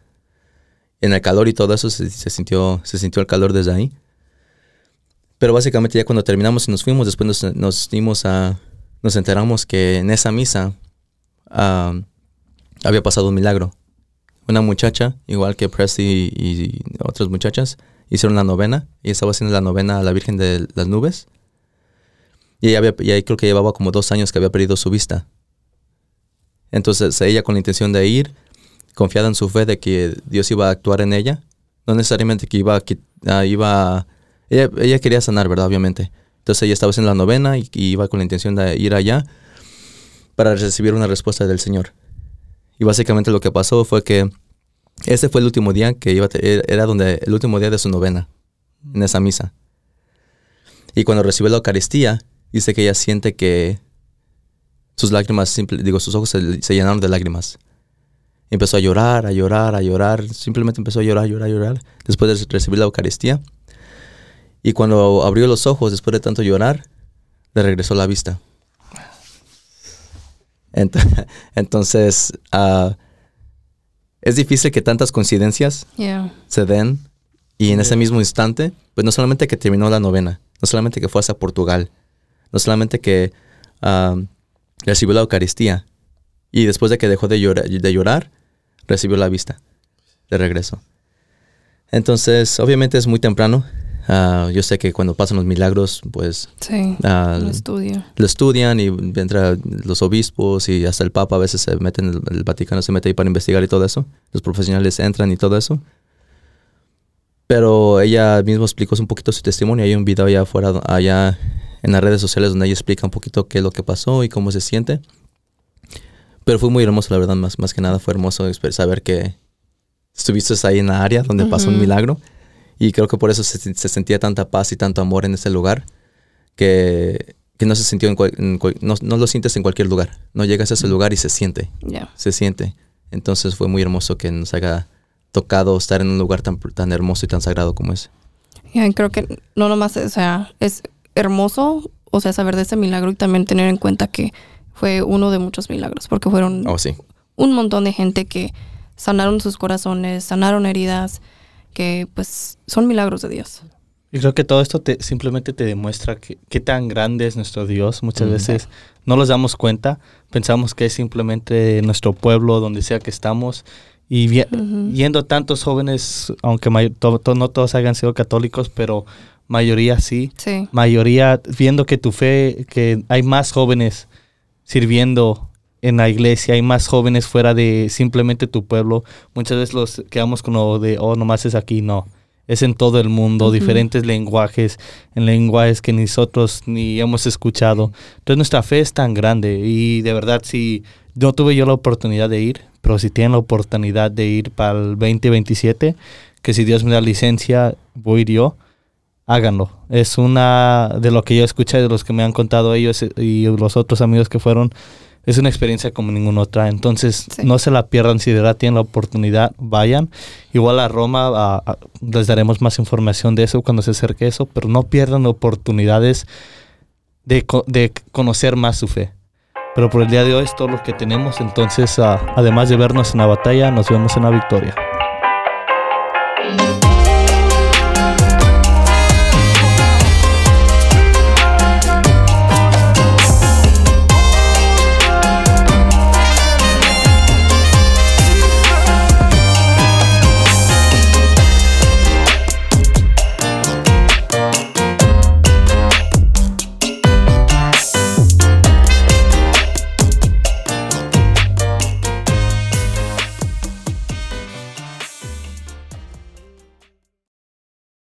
En el calor y todo eso se, se sintió, se sintió el calor desde ahí. Pero básicamente ya cuando terminamos y nos fuimos, después nos, nos dimos a, nos enteramos que en esa misa había pasado un milagro. Una muchacha, igual que Presley y, otras muchachas, hicieron la novena y estaba haciendo la novena a la Virgen de las Nubes. Y ella, y creo que llevaba como dos años que había perdido su vista. Entonces ella con la intención de ir, confiada en su fe de que Dios iba a actuar en ella, no necesariamente que iba a... ah, iba a- ella, quería sanar, ¿verdad? Obviamente. Entonces ella estaba haciendo la novena y, iba con la intención de ir allá para recibir una respuesta del Señor. Y básicamente lo que pasó fue que ese fue el último día que iba te- era donde el último día de su novena en esa misa. Y cuando recibió la Eucaristía, dice que ella siente que sus lágrimas, simple- digo, sus ojos se, se llenaron de lágrimas. Empezó a llorar, a llorar, a llorar. Simplemente empezó a llorar, llorar, llorar. Después de recibir la Eucaristía. Y cuando abrió los ojos, después de tanto llorar, le regresó la vista. Ent- [LAUGHS] Entonces, ah, es difícil que tantas coincidencias Yeah. se den y en ese mismo instante, pues no solamente que terminó la novena, no solamente que fue hacia Portugal, no solamente que ah, recibió la Eucaristía y después de que dejó de llorar, de llorar, recibió la vista de regreso. Entonces, obviamente es muy temprano. Ah, yo sé que cuando pasan los milagros, pues Sí. ah, Lo estudio. lo estudian y entra los obispos y hasta el Papa a veces se meten, el, Vaticano se mete ahí para investigar y todo eso. Los profesionales entran y todo eso. Pero ella misma explicó un poquito su testimonio. Hay un video allá afuera, allá en las redes sociales donde ella explica un poquito qué es lo que pasó y cómo se siente. Pero fue muy hermoso, la verdad, más, más que nada fue hermoso saber que estuviste ahí en la área donde pasó un milagro. Y creo que por eso se, se sentía tanta paz y tanto amor en ese lugar que, que no se sintió en, cual- en cual- no, no lo sientes en cualquier lugar. No llegas a ese lugar y se siente, Yeah. se siente. Entonces fue muy hermoso que nos haya tocado estar en un lugar tan, tan hermoso y tan sagrado como ese. Yeah, creo que no nomás, o sea, es hermoso, o sea, saber de ese milagro y también tener en cuenta que fue uno de muchos milagros, porque fueron Oh, sí. un montón de gente que sanaron sus corazones, sanaron heridas, que pues son milagros de Dios. Y creo que todo esto te, simplemente te demuestra que, qué tan grande es nuestro Dios. Muchas Ujú. veces no nos damos cuenta, pensamos que es simplemente nuestro pueblo, donde sea que estamos. Y vi- yendo tantos jóvenes, aunque may- to- to- no todos hayan sido católicos, pero mayoría sí, Sí. mayoría viendo que tu fe, que hay más jóvenes sirviendo en la iglesia, hay más jóvenes fuera de simplemente tu pueblo. Muchas veces los quedamos con lo de, oh, nomás es aquí, no. Es en todo el mundo, diferentes lenguajes, en lenguajes que nosotros ni hemos escuchado. Entonces nuestra fe es tan grande y de verdad si no tuve yo la oportunidad de ir, pero si tienen la oportunidad de ir para el 2027, que si Dios me da licencia, voy a ir yo háganlo. Es una de lo que yo escuché, de los que me han contado ellos eh, y los otros amigos que fueron, es una experiencia como ninguna otra. Entonces, Sí. no se la pierdan si de verdad tienen la oportunidad, vayan. Igual a Roma a- a- les daremos más información de eso cuando se acerque eso, pero no pierdan oportunidades de, de conocer más su fe. Pero por el día de hoy es todo lo que tenemos, entonces ah, además de vernos en la batalla, nos vemos en la victoria.